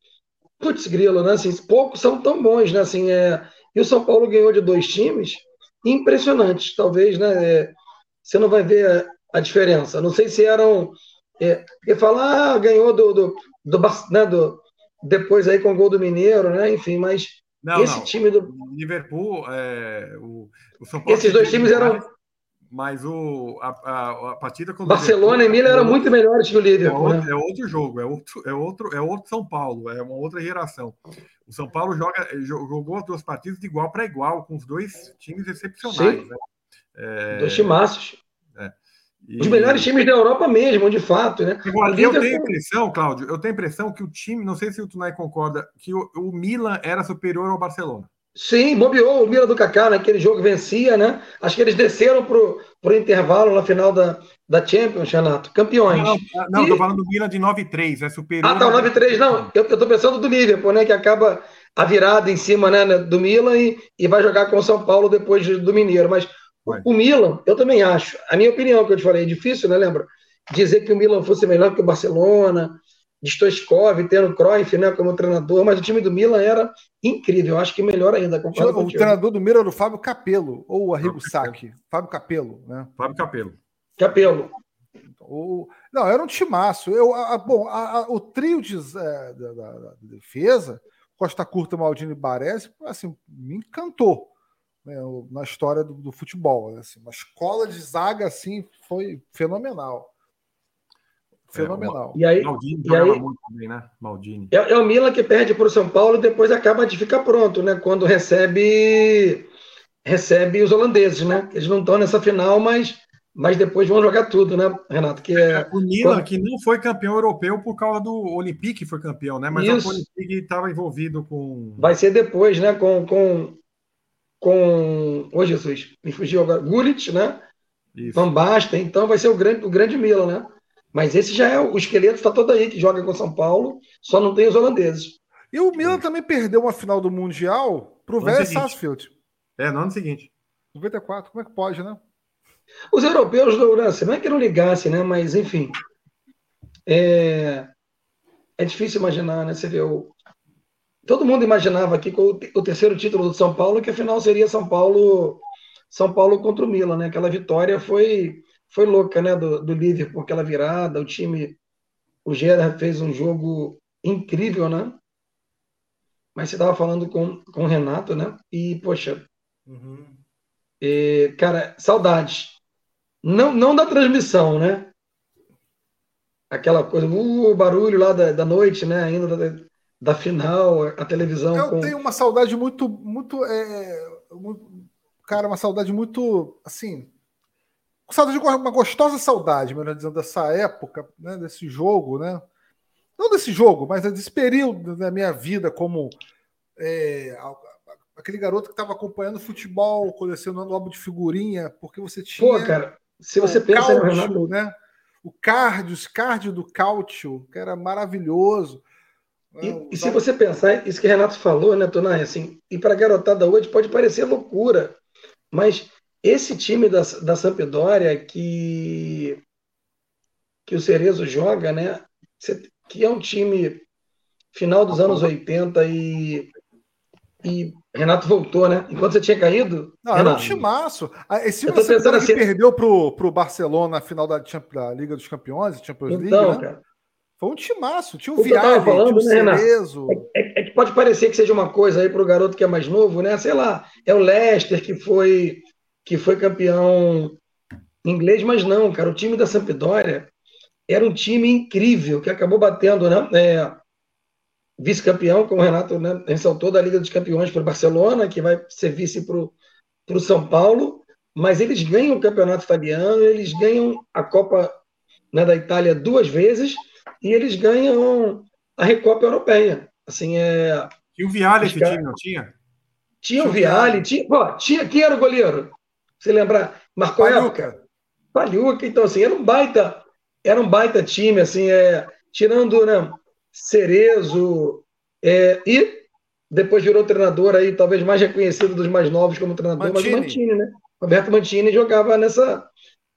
putz, grilo, né? Assim, poucos são tão bons, né? Assim, é... E o São Paulo ganhou de dois times impressionantes. Talvez, né? É, você não vai ver a, a, diferença. Não sei se eram. É, porque falar, ah, ganhou do, do, do, né, do, depois aí com o gol do Mineiro, né? Enfim, mas não, esse não. time do. Liverpool, é, o, o São Paulo. Esses dois times eram. Mas o, a, a, a partida com Barcelona e Milan eram muito melhores que o Liverpool. É outro, né? é outro jogo, é outro, é, outro, é outro São Paulo, é uma outra geração. O São Paulo joga, jogou as duas partidas de igual para igual, com os dois times excepcionais. Né? É... Dois timaços. É. E... Os melhores times da Europa mesmo, de fato, né? Agora, eu tenho a impressão, Cláudio, eu tenho a impressão que o time, não sei se o Tunai concorda, que o, o Milan era superior ao Barcelona. Sim, bobeou o Mira do Kaká naquele jogo vencia, né? Acho que eles desceram pro, pro intervalo na final da, da Champions, Renato. Campeões. Não, não, e... tô falando do Milan de 9-3, é superior. Ah, tá, o 9-3, não. Eu, eu tô pensando do Liverpool, né? Que acaba a virada em cima né, do Milan e, e vai jogar com o São Paulo depois do Mineiro. Mas o, o Milan, eu também acho. A minha opinião, que eu te falei, é difícil, né? Lembra? Dizer que o Milan fosse melhor que o Barcelona, de Stoichkov, tendo Cruyff né, como treinador, mas o time do Milan era incrível, acho que melhor ainda. O, o treinador do Milan era o Fábio Capello, ou o Arrigo Sacchi. Fábio Capello, né? Fábio Capello. Capello. O, não, era um timaço. Eu, a, bom, a, a, o trio de, é, da, da, da, defesa, Costa Curta, Maldini e Baresi, assim, me encantou né, na história do, do futebol. Assim, uma escola de zaga assim foi fenomenal. Fenomenal. É, e aí, Maldini e aí, muito também, né? Maldini. É, é, o Milan que perde para o São Paulo e depois acaba de ficar pronto, né? Quando recebe recebe os holandeses, né? Eles não estão nessa final, mas, mas depois vão jogar tudo, né, Renato? Que é, o Milan, quando... que não foi campeão europeu por causa do Olympique, foi campeão, né? Mas Isso. o Olympique estava envolvido com. Vai ser depois, né? Com. com, com... Ô, Jesus, me fugiu agora. Gullit, né? Isso. Van Basten, então vai ser o grande, o grande Milan, né? Mas esse já é o esqueleto, está todo aí, que joga com São Paulo, só não tem os holandeses. E o Milan também perdeu uma final do Mundial para o velho Sarsfield. É, no ano seguinte. 94, como é que pode, né? Os europeus, assim, não é que não ligassem, né? Mas, enfim. É, é difícil imaginar, né? Você vê o. Todo mundo imaginava aqui com o terceiro título do São Paulo, que afinal seria São Paulo São Paulo contra o Milan, né? Aquela vitória foi foi louca, né? Do, do Liverpool, aquela virada, o time. O Gerard fez um jogo incrível, né? Mas você estava falando com, com o Renato, né? E, poxa. Uhum. E, cara, saudades. Não, não da transmissão, né? Aquela coisa, o barulho lá da, da noite, né? Ainda da, da final, a televisão. Eu com... tenho uma saudade muito, muito é, cara, uma saudade muito, assim, saudade, uma gostosa saudade, melhor dizendo, dessa época, né, desse jogo, né? Não desse jogo, mas desse período da minha vida como é, aquele garoto que estava acompanhando futebol, colecionando álbum de figurinha, porque você tinha. Pô, cara, se você pensa cálcio, Renato... né? O cardio, o cardio do cálcio, que era maravilhoso. E, e se você pensar, isso que o Renato falou, né, Tonai, assim, e para a garotada hoje pode parecer loucura, mas esse time da, da Sampdoria que, que o Cerezo joga, né, que é um time final dos anos 80 e e Renato voltou, né? Enquanto você tinha caído. Não, Renato, era um timaço. Ah, esse time pensando assim, perdeu pro, pro Barcelona na final da, da Liga dos Campeões, Champions League. Então, né? cara. Foi um timaço. Tinha o, o Viagem, falando, tinha o né, Cerezo. É, é, é, que pode parecer que seja uma coisa aí para o garoto que é mais novo, né? Sei lá, é o Leicester que foi, que foi campeão inglês, mas não, cara. O time da Sampdoria era um time incrível que acabou batendo, né? É, vice-campeão, como o Renato né, ressaltou, da Liga dos Campeões para o Barcelona, que vai ser vice para o São Paulo, mas eles ganham o campeonato italiano, eles ganham a Copa né, da Itália duas vezes e eles ganham a Recopa Europeia. Assim, é... Tinha o Viale esse time, não tinha? Tinha o Viale, tinha, pô, tinha, quem era o goleiro? Você lembrar? Marcou Palhuca. época? Palhuca, então assim, era um baita, era um baita time, assim, é, tirando, né, Cerezo, é, e depois virou treinador aí, talvez mais reconhecido dos mais novos como treinador, Mantini. mas o Mantini, né? Roberto Mantini jogava nessa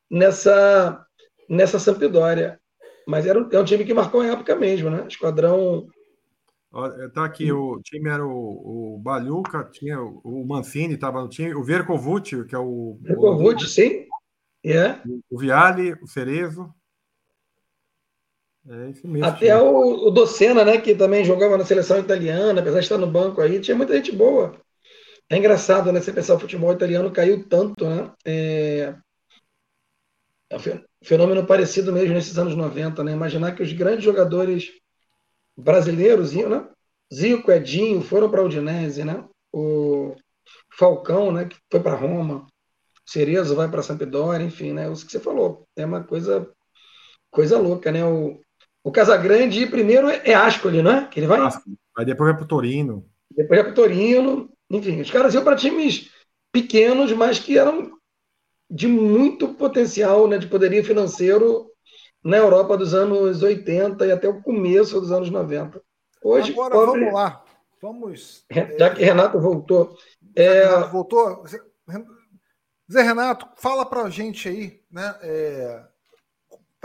nessa nessa Sampdoria. Mas era um, é um time que marcou a época mesmo, né? Esquadrão. Tá aqui, o time era o, o Baluca, tinha o Mancini, estava no time, o Verkovuc, que é o. Verkovuc, sim. Yeah. O Viale, o Cerezo. É isso mesmo. Até o, o Docena, né, que também jogava na seleção italiana, apesar de estar no banco aí, tinha muita gente boa. É engraçado, né? Você pensar o futebol italiano caiu tanto, né? É... é um fenômeno parecido mesmo nesses anos 90, né? Imaginar que os grandes jogadores brasileiros né? Zico, Edinho foram para o Udinese, né? O Falcão, né, que foi para Roma. Cerezo vai para Sampdoria, enfim, né? Isso que você falou. É uma coisa coisa louca, né? O, o Casagrande, primeiro é Ascoli, não é? Que ele vai. Aí depois vai para o Torino. Depois vai para o Torino. Enfim, os caras iam para times pequenos, mas que eram de muito potencial né, de poderio financeiro na Europa dos anos 80 e até o começo dos anos 90. Hoje, Agora pobre... vamos lá. Vamos. Já que Renato voltou. É... Renato voltou. Zé Renato, fala para a gente aí, né? É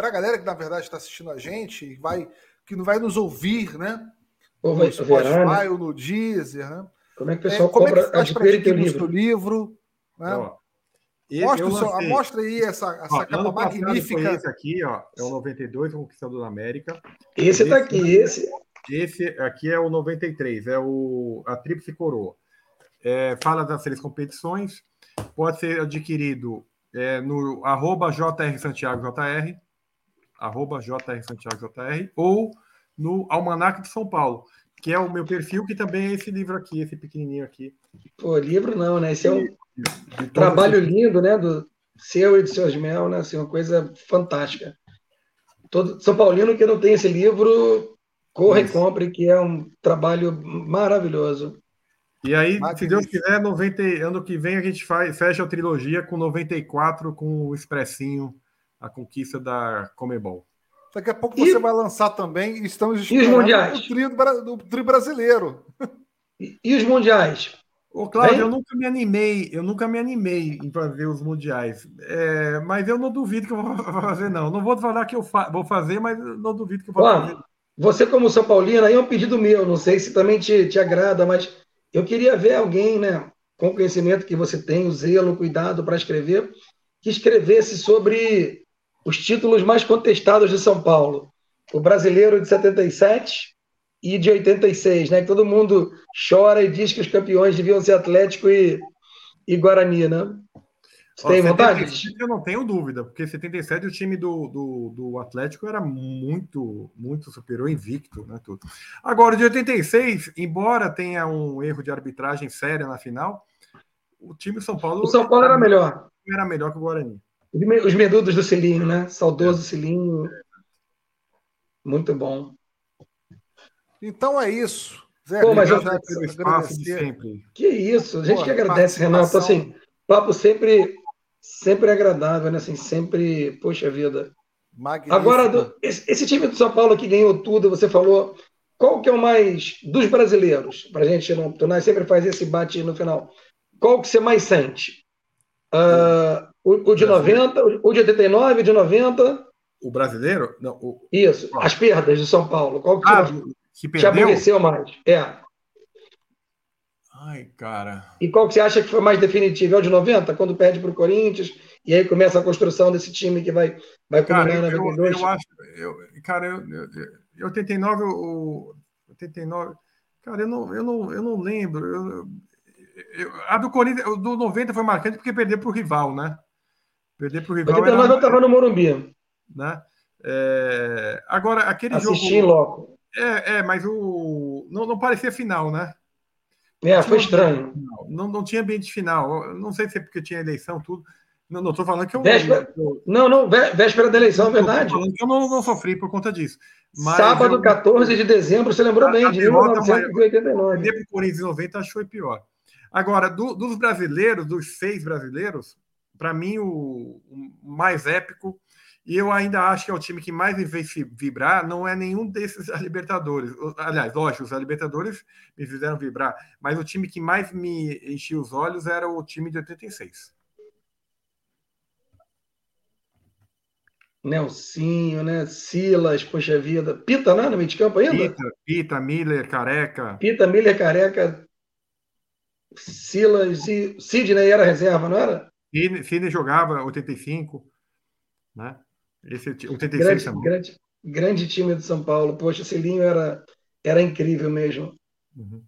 para a galera que na verdade está assistindo a gente, vai, que não vai nos ouvir, né? Ou no Spotify né? ou no Deezer, né? Como é que o pessoal é, como compra, é que faz livro? livro né? Mostra, seu, mostra aí essa, essa ó, capa magnífica. Esse aqui, ó, é o 92, o Conquistador da América. Esse está aqui, esse. Esse aqui é o 93, é o, a Tríplice Coroa. É, fala das três competições, pode ser adquirido é, no arroba JR Santiago JR, arroba JR Santiago JR, ou no Almanac de São Paulo, que é o meu perfil, que também é esse livro aqui, esse pequenininho aqui. Pô, livro não, né? Esse é um trabalho esse... lindo, né? Do seu e do seus mel, né? Assim, uma coisa fantástica. Todo São Paulino que não tem esse livro, corra Isso. e compre, que é um trabalho maravilhoso. E aí, se Deus quiser, 90, ano que vem a gente faz, fecha a trilogia com 94 com o Expressinho a conquista da Comebol. Daqui a pouco e... você vai lançar também. Estamos e os mundiais? o tri, do tri brasileiro. E, e, os mundiais? Ô, Cláudio, eu nunca me animei, eu nunca me animei em fazer os mundiais. É, mas eu não duvido que eu vou fazer, não. Não vou falar que eu fa vou fazer, mas não duvido que eu vou fazer. Você, como São Paulino, aí é um pedido meu, não sei se também te, te agrada, mas eu queria ver alguém, né, com o conhecimento que você tem, o zelo, o cuidado para escrever, que escrevesse sobre os títulos mais contestados de São Paulo. O brasileiro de 77 e de 86, né? Que todo mundo chora e diz que os campeões deviam ser Atlético e, e Guarani, né? Você tem vontade? Eu não tenho dúvida, porque 77 o time do, do, do, Atlético era muito, muito superior, invicto, né? Tudo. Agora, de 86, embora tenha um erro de arbitragem sério na final, o time do São Paulo. O São Paulo era melhor. Era melhor que o Guarani. Os medudos do Cilinho, né? Saudoso Cilinho. Muito bom. Então é isso. Zé, Pô, mas eu, pelo espaço de sempre. Que isso, a gente Pô, que agradece, Renato. Assim, papo sempre, sempre agradável, né? Assim, sempre, poxa vida. Magnífico. Agora, do, esse, esse, time do São Paulo que ganhou tudo, você falou, qual que é o mais dos brasileiros? Para a gente não, tornar sempre faz esse bate no final. Qual que você mais sente? Uh, o, o, de 90, o de 89, o de 90? O brasileiro? Não, o... Isso, as perdas de São Paulo. Qual que, ah, que te aborreceu mais? É. Ai, cara. E qual que você acha que foi mais definitivo? É o de 90, quando perde para o Corinthians, e aí começa a construção desse time que vai, vai culminar na 92? Eu, eu acho, eu, cara, eu, eu, eu 89, o 89, cara, eu não, eu não, eu não lembro. Eu, eu, a do Corinthians, do 90 foi marcante porque perdeu para o rival, né? Perder para o rival. 89 era, eu estava no Morumbi. Né? É, agora, aquele Assisti jogo. logo. É, é, mas o. Não, não parecia final, né? É, foi estranho. Não, não tinha ambiente final. Não sei se é porque tinha eleição, tudo. Não, não tô falando que eu. Véspera, eu, não, não, véspera da eleição, é verdade. eu não, não sofri por conta disso. Sábado, eu, 14 de dezembro, você lembrou bem, de 1989. Perder para o Corinthians 90 acho que foi pior. Agora, do, dos brasileiros, dos seis brasileiros, para mim o, o, mais épico, e eu ainda acho que é o time que mais me fez vibrar, não é nenhum desses a Libertadores. Aliás, lógico, os a Libertadores me fizeram vibrar, mas o time que mais me enchia os olhos era o time de 86. Nelsinho, né? Silas, poxa vida. Pita, né? No meio de campo ainda? Pita, Pita, Miller, Careca. Pita, Miller, Careca. Silas e Sidney era reserva, não era? Sidney jogava 85, né? Esse 86 grande, também. Grande, grande time do São Paulo. Poxa, Cilinho era, era incrível mesmo. Uhum.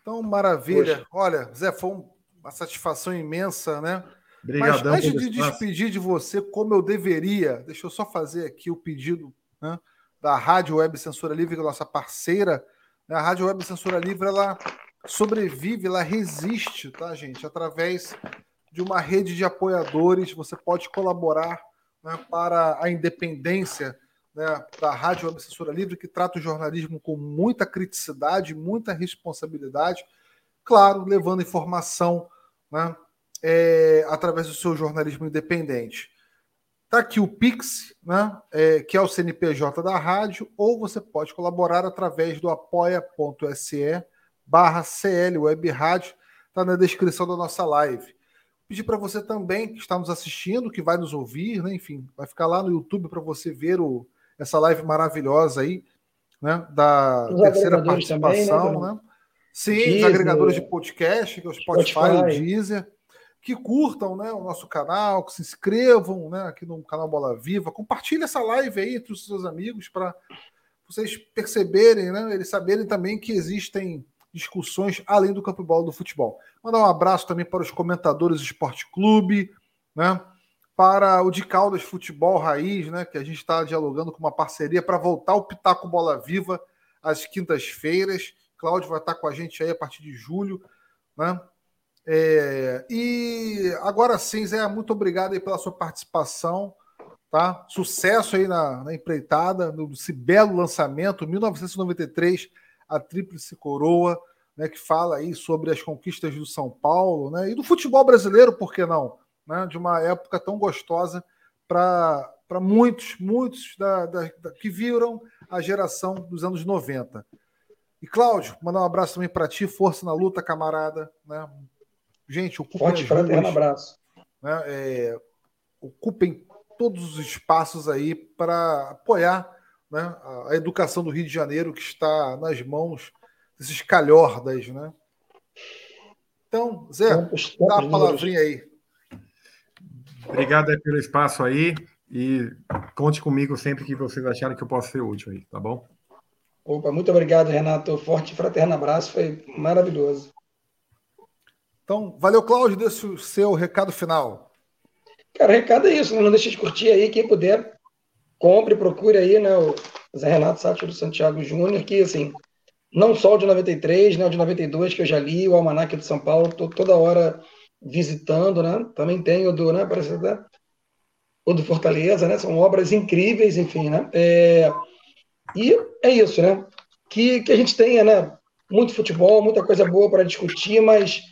Então, maravilha. Poxa. Olha, Zé, foi uma satisfação imensa, né? Obrigadão Mas antes de despedir de você, como eu deveria, deixa eu só fazer aqui o pedido né, da Rádio Web Censura Livre, que é a nossa parceira. Né? A Rádio Web Censura Livre, ela sobrevive, ela resiste, tá, gente? Através de uma rede de apoiadores, você pode colaborar né, para a independência né, da Rádio Web Livre, que trata o jornalismo com muita criticidade, muita responsabilidade, claro, levando informação né, é, através do seu jornalismo independente. Está aqui o Pix, né, é, que é o CNPJ da rádio, ou você pode colaborar através do apoia.se barra CL Web Rádio, está na descrição da nossa live. Pedir para você também que está nos assistindo, que vai nos ouvir, né, enfim, vai ficar lá no YouTube para você ver o, essa live maravilhosa aí, né, da os terceira participação, também, né? né? Sim, Deezer, os agregadores de podcast, que é o Spotify, Spotify. o Deezer que curtam né, o nosso canal, que se inscrevam né, aqui no canal Bola Viva, compartilhe essa live aí entre os seus amigos para vocês perceberem, né, eles saberem também que existem discussões além do campo bola do futebol. Mandar um abraço também para os comentadores do Esporte Clube, né, para o de Caldas Futebol Raiz, né, que a gente está dialogando com uma parceria para voltar o Pitaco Bola Viva às quintas-feiras. Cláudio vai estar com a gente aí a partir de julho, né? É, e agora sim, Zé, muito obrigado aí pela sua participação. Tá? Sucesso aí na, na empreitada, nesse belo lançamento, 1993, a Tríplice Coroa, né, que fala aí sobre as conquistas do São Paulo né, e do futebol brasileiro, por que não? Né, de uma época tão gostosa para muitos, muitos da, da, da, que viram a geração dos anos 90. E Cláudio, mandar um abraço também para ti, força na luta, camarada. Né? Gente, ocupem Forte abraço. Né, é, ocupem todos os espaços aí para apoiar né, a, educação do Rio de Janeiro que está nas mãos desses calhordas, né? Então, Zé, dá a palavrinha aí. Obrigado pelo espaço aí e conte comigo sempre que vocês acharem que eu posso ser útil aí, tá bom? Opa, muito obrigado, Renato. Forte fraterno abraço, foi maravilhoso. Então, valeu, Cláudio, deixa o seu recado final. Cara, o recado é isso, não deixe de curtir aí, quem puder, compre, procure aí, né, o Zé Renato Sátiro Santiago Júnior, que, assim, não só o de 93, né, o de 92 que eu já li, o Almanac de São Paulo, tô toda hora visitando, né? Também tenho do, né, parece até o do Fortaleza, né? São obras incríveis, enfim, né? É, e é isso, né? Que, que a gente tenha, né? Muito futebol, muita coisa boa para discutir, mas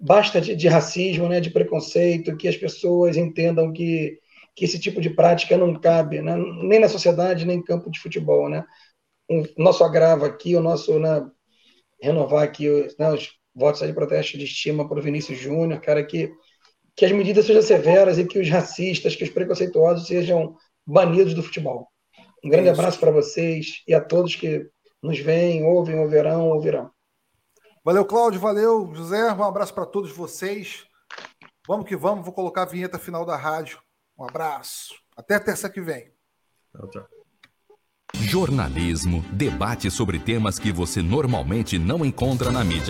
basta de, de, racismo, né? De preconceito, que as pessoas entendam que, que esse tipo de prática não cabe, né? Nem na sociedade, nem em campo de futebol, né? O nosso agravo aqui, o nosso, né? Renovar aqui né, os votos de protesto de estima para o Vinícius Júnior, cara, que que as medidas sejam severas e que os racistas, que os preconceituosos sejam banidos do futebol. Um grande abraço para vocês e a todos que nos veem, ouvem, ouvirão, ouvirão. Valeu, Cláudio, valeu, José. Um abraço para todos vocês. Vamos que vamos, vou colocar a vinheta final da rádio. Um abraço. Até terça que vem. Tchau, tchau. Jornalismo, debate sobre temas que você normalmente não encontra na mídia